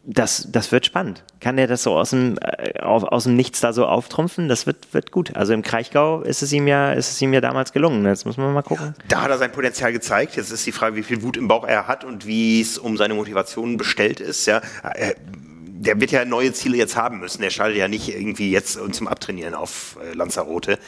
das, das wird spannend. Kann er das so aus dem, äh, aus dem Nichts da so auftrumpfen? Das wird, wird gut. Also im Kraichgau ist es ihm ja, ist es ihm ja damals gelungen. Jetzt muss man mal gucken. Da hat er sein Potenzial gezeigt. Jetzt ist die Frage, wie viel Wut im Bauch er hat und wie es um seine Motivation bestellt ist. Ja, der wird ja neue Ziele jetzt haben müssen. Der schaltet ja nicht irgendwie jetzt zum Abtrainieren auf äh, Lanzarote.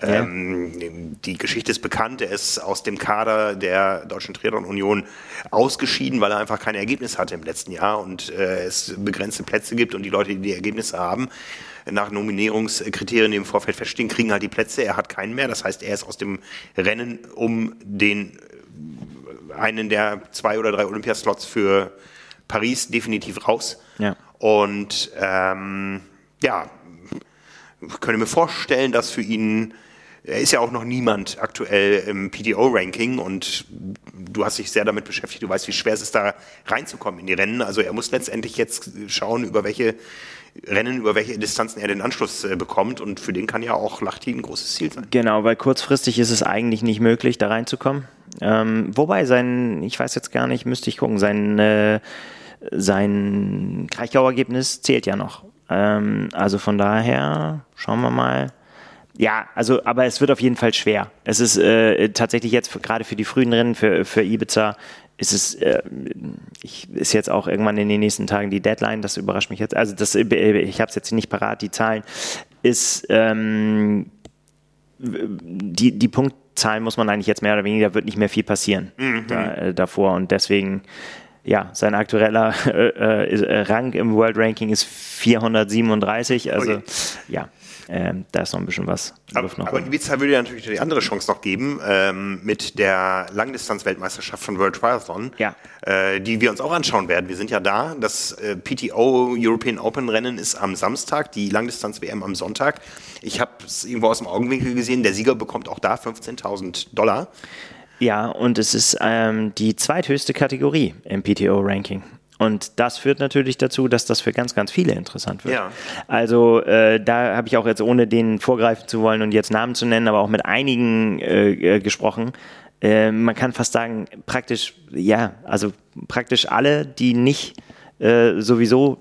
Ja. Ähm, die Geschichte ist bekannt. Er ist aus dem Kader der Deutschen Triathlon Union ausgeschieden, weil er einfach kein Ergebnis hatte im letzten Jahr und äh, es begrenzte Plätze gibt und die Leute, die die Ergebnisse haben, nach Nominierungskriterien, die im Vorfeld feststehen, kriegen halt die Plätze. Er hat keinen mehr. Das heißt, er ist aus dem Rennen um den einen der zwei oder drei Olympiaslots für Paris definitiv raus. Ja. Und ähm, ja, ich könnte mir vorstellen, dass für ihn, er ist ja auch noch niemand aktuell im PTO-Ranking und du hast dich sehr damit beschäftigt, du weißt, wie schwer es ist, da reinzukommen in die Rennen. Also er muss letztendlich jetzt schauen, über welche Rennen, über welche Distanzen er den Anschluss äh, bekommt und für den kann ja auch Lachti ein großes Ziel sein. Genau, weil kurzfristig ist es eigentlich nicht möglich, da reinzukommen. Ähm, wobei sein, ich weiß jetzt gar nicht, müsste ich gucken, sein, äh, sein Kraichgau-Ergebnis zählt ja noch. Ähm, also von daher, schauen wir mal. Ja, also, aber es wird auf jeden Fall schwer. Es ist äh, tatsächlich jetzt gerade für die frühen Rennen, für, für Ibiza, ist es, äh, ich, ist jetzt auch irgendwann in den nächsten Tagen die Deadline, das überrascht mich jetzt. Also, das, ich habe es jetzt nicht parat, die Zahlen, ist, ähm, die, die Punktzahlen muss man eigentlich jetzt mehr oder weniger, wird nicht mehr viel passieren mhm. da, äh, davor und deswegen ja, sein aktueller äh, äh, Rang im World Ranking ist 437. Also okay. ja, ähm, da ist noch ein bisschen was. Aber, aber Ibiza würde ja natürlich die andere Chance noch geben ähm, mit der Langdistanz-Weltmeisterschaft von World Triathlon, ja. äh, die wir uns auch anschauen werden. Wir sind ja da. Das äh, PTO European Open Rennen ist am Samstag, die Langdistanz-WM am Sonntag. Ich habe es irgendwo aus dem Augenwinkel gesehen. Der Sieger bekommt auch da 15.000 Dollar. Ja, und es ist ähm, die zweithöchste Kategorie im PTO-Ranking. Und das führt natürlich dazu, dass das für ganz, ganz viele interessant wird. Ja. Also äh, da habe ich auch jetzt, ohne denen vorgreifen zu wollen und jetzt Namen zu nennen, aber auch mit einigen äh, äh gesprochen. Äh, man kann fast sagen, praktisch, ja, also praktisch alle, die nicht äh, sowieso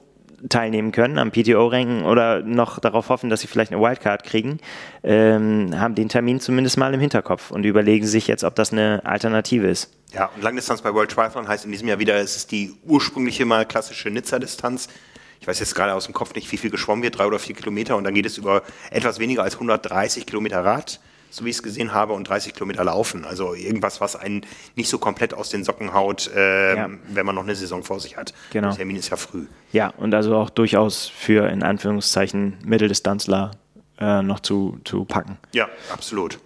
teilnehmen können am PTO-Ranken oder noch darauf hoffen, dass sie vielleicht eine Wildcard kriegen, ähm, haben den Termin zumindest mal im Hinterkopf und überlegen sich jetzt, ob das eine Alternative ist. Ja, und Langdistanz bei World Triathlon heißt in diesem Jahr wieder, es ist die ursprüngliche mal klassische Nizza-Distanz. Ich weiß jetzt gerade aus dem Kopf nicht, wie viel geschwommen wird, drei oder vier Kilometer und dann geht es über etwas weniger als 130 Kilometer Rad so wie ich es gesehen habe, und 30 Kilometer laufen. Also irgendwas, was einen nicht so komplett aus den Socken haut, äh, ja. wenn man noch eine Saison vor sich hat. Genau. Der Termin ist ja früh. Ja, und also auch durchaus für in Anführungszeichen Mitteldistanzler äh, noch zu, zu packen. Ja, absolut.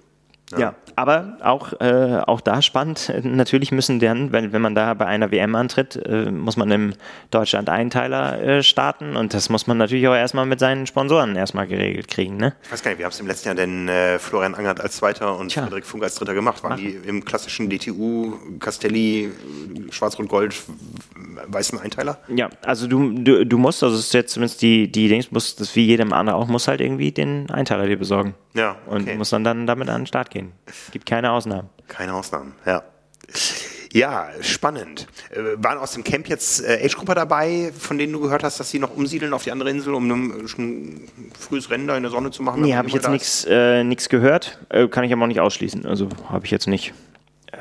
Ja. ja. aber auch, äh, auch da spannend. Natürlich müssen dann, wenn, wenn man da bei einer WM antritt, äh, muss man im Deutschland-Einteiler äh, starten und das muss man natürlich auch erstmal mit seinen Sponsoren erstmal geregelt kriegen. Ne? Ich weiß gar nicht, wir haben es im letzten Jahr denn äh, Florian Angert als Zweiter und Tja. Frederik Funk als Dritter gemacht. Waren Ach. die im klassischen DTU, Castelli, Schwarz-Rot-Gold, weißen Einteiler? Ja, also du, du, du musst, also es ist jetzt zumindest die, die Dings, musst das wie jedem anderen auch, muss halt irgendwie den Einteiler dir besorgen. Ja. Okay. Und muss dann, dann damit an den Start gehen. Gibt keine Ausnahmen. Keine Ausnahmen, ja. Ja, spannend. Äh, waren aus dem Camp jetzt äh, Age-Grupper dabei, von denen du gehört hast, dass sie noch umsiedeln auf die andere Insel, um ein, ein frühes Rennen da in der Sonne zu machen? Nee, habe ich jetzt nichts äh, gehört. Äh, kann ich aber auch nicht ausschließen. Also habe ich jetzt nicht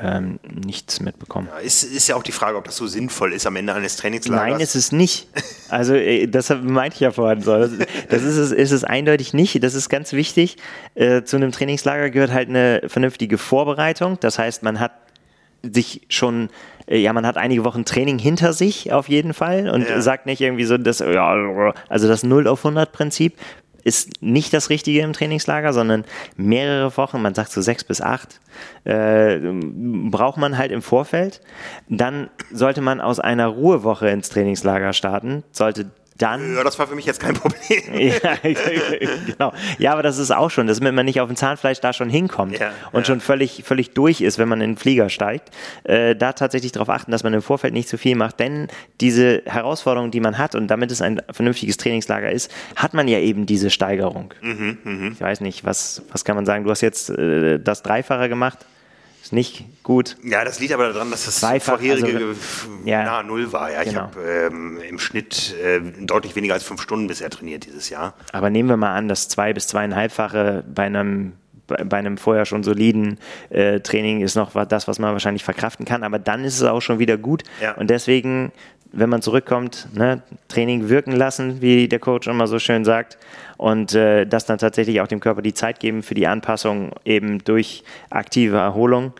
ähm, nichts mitbekommen. Ja, ist, ist ja auch die Frage, ob das so sinnvoll ist am Ende eines Trainingslagers. Nein, ist es nicht. Also äh, das meinte ich ja vorhin so. Das, das ist, es, ist es eindeutig nicht. Das ist ganz wichtig. Äh, zu einem Trainingslager gehört halt eine vernünftige Vorbereitung. Das heißt, man hat sich schon äh, ja, man hat einige Wochen Training hinter sich auf jeden Fall und ja. sagt nicht irgendwie so, das, ja, also das 0 auf 100 Prinzip ist nicht das Richtige im Trainingslager, sondern mehrere Wochen, man sagt so sechs bis acht, äh, braucht man halt im Vorfeld. Dann sollte man aus einer Ruhewoche ins Trainingslager starten, sollte dann. Ja, das war für mich jetzt kein Problem. ja, genau. Ja, aber das ist auch schon, dass man nicht auf dem Zahnfleisch da schon hinkommt ja, und ja. schon völlig, völlig durch ist, wenn man in den Flieger steigt. Äh, da tatsächlich darauf achten, dass man im Vorfeld nicht zu viel macht, denn diese Herausforderung, die man hat und damit es ein vernünftiges Trainingslager ist, hat man ja eben diese Steigerung. Mhm, mh. Ich weiß nicht, was, was kann man sagen? Du hast jetzt äh, das Dreifache gemacht. Ist nicht gut. Ja, das liegt aber daran, dass das Zweifach, vorherige also, ja, nahe Null war. Ja, genau. ich habe ähm, im Schnitt äh, deutlich weniger als fünf Stunden bisher trainiert dieses Jahr. Aber nehmen wir mal an, das zwei- bis zweieinhalbfache bei einem bei einem vorher schon soliden äh, Training ist noch das, was man wahrscheinlich verkraften kann, aber dann ist es auch schon wieder gut. Ja. Und deswegen, wenn man zurückkommt, ne, Training wirken lassen, wie der Coach immer so schön sagt, und äh, das dann tatsächlich auch dem Körper die Zeit geben für die Anpassung eben durch aktive Erholung.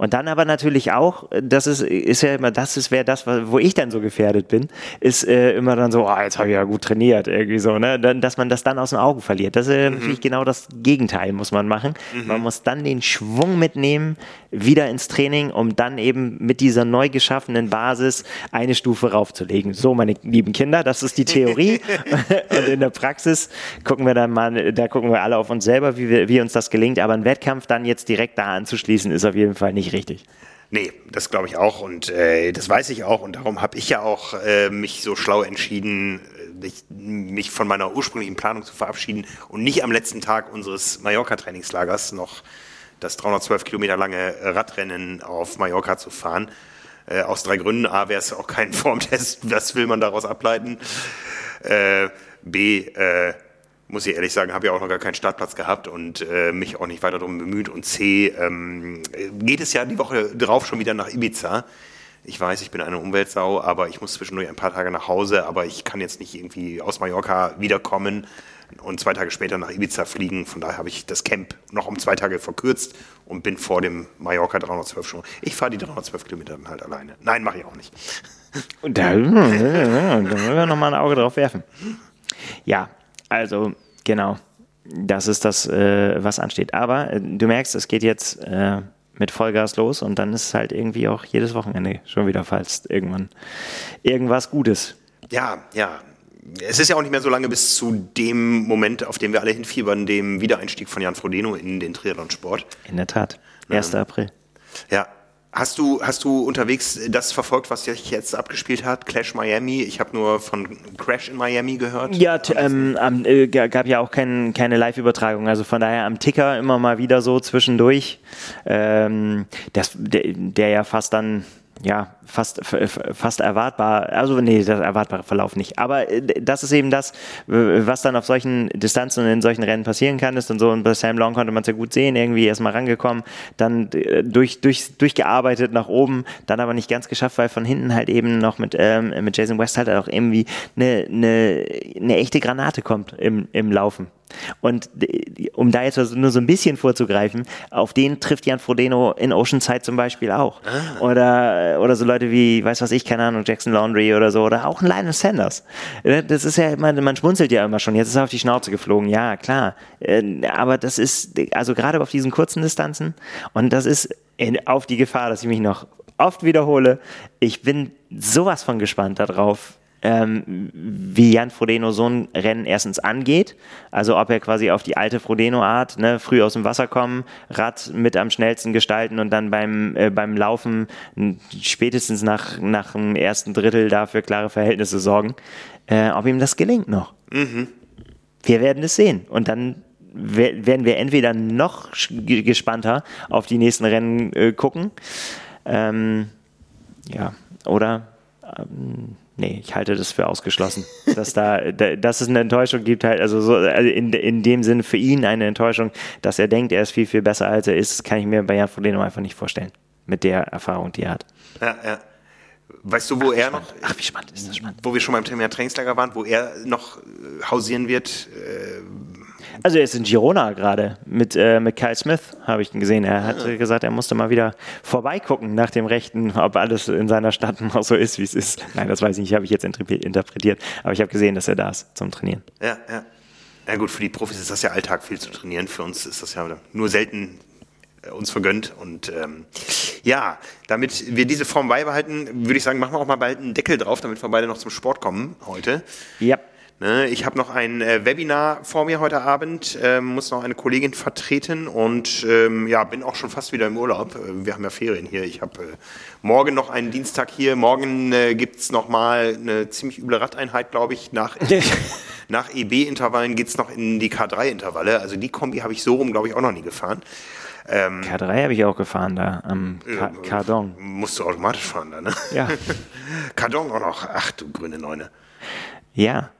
Und dann aber natürlich auch, das ist, ist ja immer, das ist wäre das, wo ich dann so gefährdet bin, ist äh, immer dann so, oh, jetzt habe ich ja gut trainiert, irgendwie so, ne? Dann, dass man das dann aus den Augen verliert. Das ist äh, mhm. natürlich genau das Gegenteil, muss man machen. Mhm. Man muss dann den Schwung mitnehmen, wieder ins Training, um dann eben mit dieser neu geschaffenen Basis eine Stufe raufzulegen. So, meine lieben Kinder, das ist die Theorie. und in der Praxis gucken wir dann mal, da gucken wir alle auf uns selber, wie, wir, wie uns das gelingt. Aber ein Wettkampf dann jetzt direkt da anzuschließen, ist auf jeden Fall nicht richtig. Nee, das glaube ich auch und äh, das weiß ich auch und darum habe ich ja auch äh, mich so schlau entschieden, äh, mich von meiner ursprünglichen Planung zu verabschieden und nicht am letzten Tag unseres Mallorca-Trainingslagers noch das 312 Kilometer lange Radrennen auf Mallorca zu fahren. Äh, aus drei Gründen. A, wäre es auch kein Formtest, was will man daraus ableiten? Äh, B, äh, muss ich ehrlich sagen, habe ja auch noch gar keinen Startplatz gehabt und äh, mich auch nicht weiter darum bemüht. Und C, ähm, geht es ja die Woche drauf schon wieder nach Ibiza. Ich weiß, ich bin eine Umweltsau, aber ich muss zwischendurch ein paar Tage nach Hause, aber ich kann jetzt nicht irgendwie aus Mallorca wiederkommen und zwei Tage später nach Ibiza fliegen. Von daher habe ich das Camp noch um zwei Tage verkürzt und bin vor dem Mallorca 312 schon. Ich fahre die 312 Kilometer dann halt alleine. Nein, mache ich auch nicht. Und da, da müssen wir nochmal ein Auge drauf werfen. Ja, also genau. Das ist das, äh, was ansteht. Aber äh, du merkst, es geht jetzt äh, mit Vollgas los und dann ist es halt irgendwie auch jedes Wochenende schon wieder falls irgendwann irgendwas Gutes. Ja, ja, es ist ja auch nicht mehr so lange bis zu dem Moment, auf den wir alle hinfiebern, dem Wiedereinstieg von Jan Frodeno in den Triathlon-Sport. In der Tat. 1. Ähm, April. Ja. Hast du, hast du unterwegs das verfolgt, was sich jetzt abgespielt hat? Clash Miami? Ich habe nur von Crash in Miami gehört. Ja, ähm, äh, gab ja auch kein, keine Live-Übertragung. Also von daher am Ticker immer mal wieder so zwischendurch. Ähm, das, der, der ja fast dann ja, fast, fast erwartbar, also nee, der erwartbare Verlauf nicht. Aber äh, das ist eben das, was dann auf solchen Distanzen und in solchen Rennen passieren kann, ist dann so, und bei Sam Long konnte man es ja gut sehen, irgendwie erstmal rangekommen, dann äh, durch, durch, durchgearbeitet nach oben, dann aber nicht ganz geschafft, weil von hinten halt eben noch mit, ähm, mit Jason West halt auch irgendwie eine, eine, eine echte Granate kommt im, im Laufen. Und um da jetzt nur so ein bisschen vorzugreifen, auf den trifft Jan Frodeno in Oceanside zum Beispiel auch. Ah. Oder, oder so Leute wie, weiß was ich, keine Ahnung, Jackson Laundry oder so, oder auch ein Lionel Sanders. Das ist ja immer, man schmunzelt ja immer schon, jetzt ist er auf die Schnauze geflogen, ja, klar. Äh, aber das ist, also gerade auf diesen kurzen Distanzen, und das ist auf die Gefahr, dass ich mich noch oft wiederhole, ich bin sowas von gespannt darauf, ähm, wie Jan Frodeno so ein Rennen erstens angeht. Also ob er quasi auf die alte Frodeno-Art, ne, früh aus dem Wasser kommen, Rad mit am schnellsten gestalten und dann beim, äh, beim Laufen spätestens nach, nach dem ersten Drittel dafür klare Verhältnisse sorgen, äh, ob ihm das gelingt noch. Mhm. Wir werden es sehen. Und dann werden wir entweder noch gespannter auf die nächsten Rennen äh, gucken, ähm, ja, oder ähm, nee, ich halte das für ausgeschlossen. dass da, dass es eine Enttäuschung gibt, halt, also so, also in, in dem Sinne für ihn eine Enttäuschung, dass er denkt, er ist viel, viel besser als er ist, kann ich mir bei Jan Frodeno einfach nicht vorstellen. Mit der Erfahrung, die er hat. Ja, ja. Weißt du, wo Ach, er noch. Ach, wie spannend ist das spannend. Wo wir schon beim Thema Trainingslager waren, wo er noch hausieren wird, äh, also er ist in Girona gerade mit, äh, mit Kyle Smith, habe ich gesehen. Er hat ah. gesagt, er musste mal wieder vorbeigucken nach dem Rechten, ob alles in seiner Stadt noch so ist, wie es ist. Nein, das weiß ich nicht, habe ich jetzt interpretiert. Aber ich habe gesehen, dass er da ist zum Trainieren. Ja, ja. Ja gut, für die Profis ist das ja Alltag, viel zu trainieren. Für uns ist das ja nur selten äh, uns vergönnt. Und ähm, ja, damit wir diese Form beibehalten, würde ich sagen, machen wir auch mal bald einen Deckel drauf, damit wir beide noch zum Sport kommen heute. Ja. Ne, ich habe noch ein äh, Webinar vor mir heute Abend, äh, muss noch eine Kollegin vertreten und ähm, ja, bin auch schon fast wieder im Urlaub. Äh, wir haben ja Ferien hier. Ich habe äh, morgen noch einen Dienstag hier. Morgen äh, gibt es nochmal eine ziemlich üble Radeinheit, glaube ich. Nach, nach EB-Intervallen geht es noch in die K3-Intervalle. Also die Kombi habe ich so rum, glaube ich, auch noch nie gefahren. Ähm, K3 habe ich auch gefahren da, am Ka Cardon. Musst du automatisch fahren da, ne? Ja. Cardon auch noch. Ach du grüne Neune. Ja,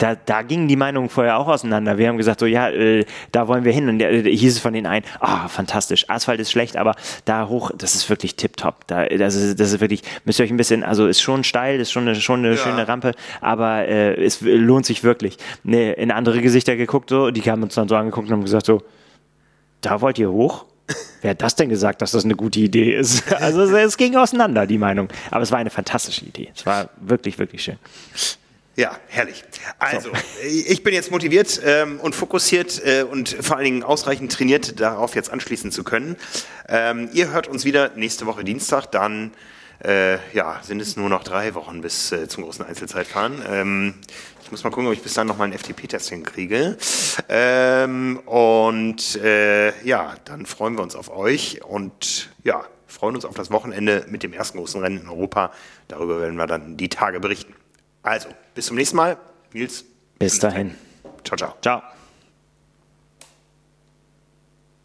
da, da gingen die Meinungen vorher auch auseinander. Wir haben gesagt, so ja, äh, da wollen wir hin. Und der hieß es von den einen, ah, fantastisch, Asphalt ist schlecht, aber da hoch, das ist wirklich tipptopp. Da, das, ist, das ist wirklich, müsst ihr euch ein bisschen, also ist schon steil, ist schon eine, schon eine ja. schöne Rampe, aber äh, es lohnt sich wirklich. Ne, in andere Gesichter geguckt, so, die haben uns dann so angeguckt und haben gesagt, so, da wollt ihr hoch? wer hat das denn gesagt, dass das eine gute Idee ist? Also es ging auseinander, die Meinung. Aber es war eine fantastische Idee. Es war wirklich, wirklich schön. Ja, herrlich. Also, so. ich bin jetzt motiviert ähm, und fokussiert äh, und vor allen Dingen ausreichend trainiert, darauf jetzt anschließen zu können. Ähm, ihr hört uns wieder nächste Woche Dienstag, dann äh, ja, sind es nur noch drei Wochen bis äh, zum großen Einzelzeitfahren. Ähm, ich muss mal gucken, ob ich bis dann noch mal einen FTP-Test hinkriege. Ähm, und äh, ja, dann freuen wir uns auf euch und ja, freuen uns auf das Wochenende mit dem ersten großen Rennen in Europa. Darüber werden wir dann die Tage berichten. Also, bis zum nächsten Mal. Nils. Bis dahin. Ciao, ciao. Ciao.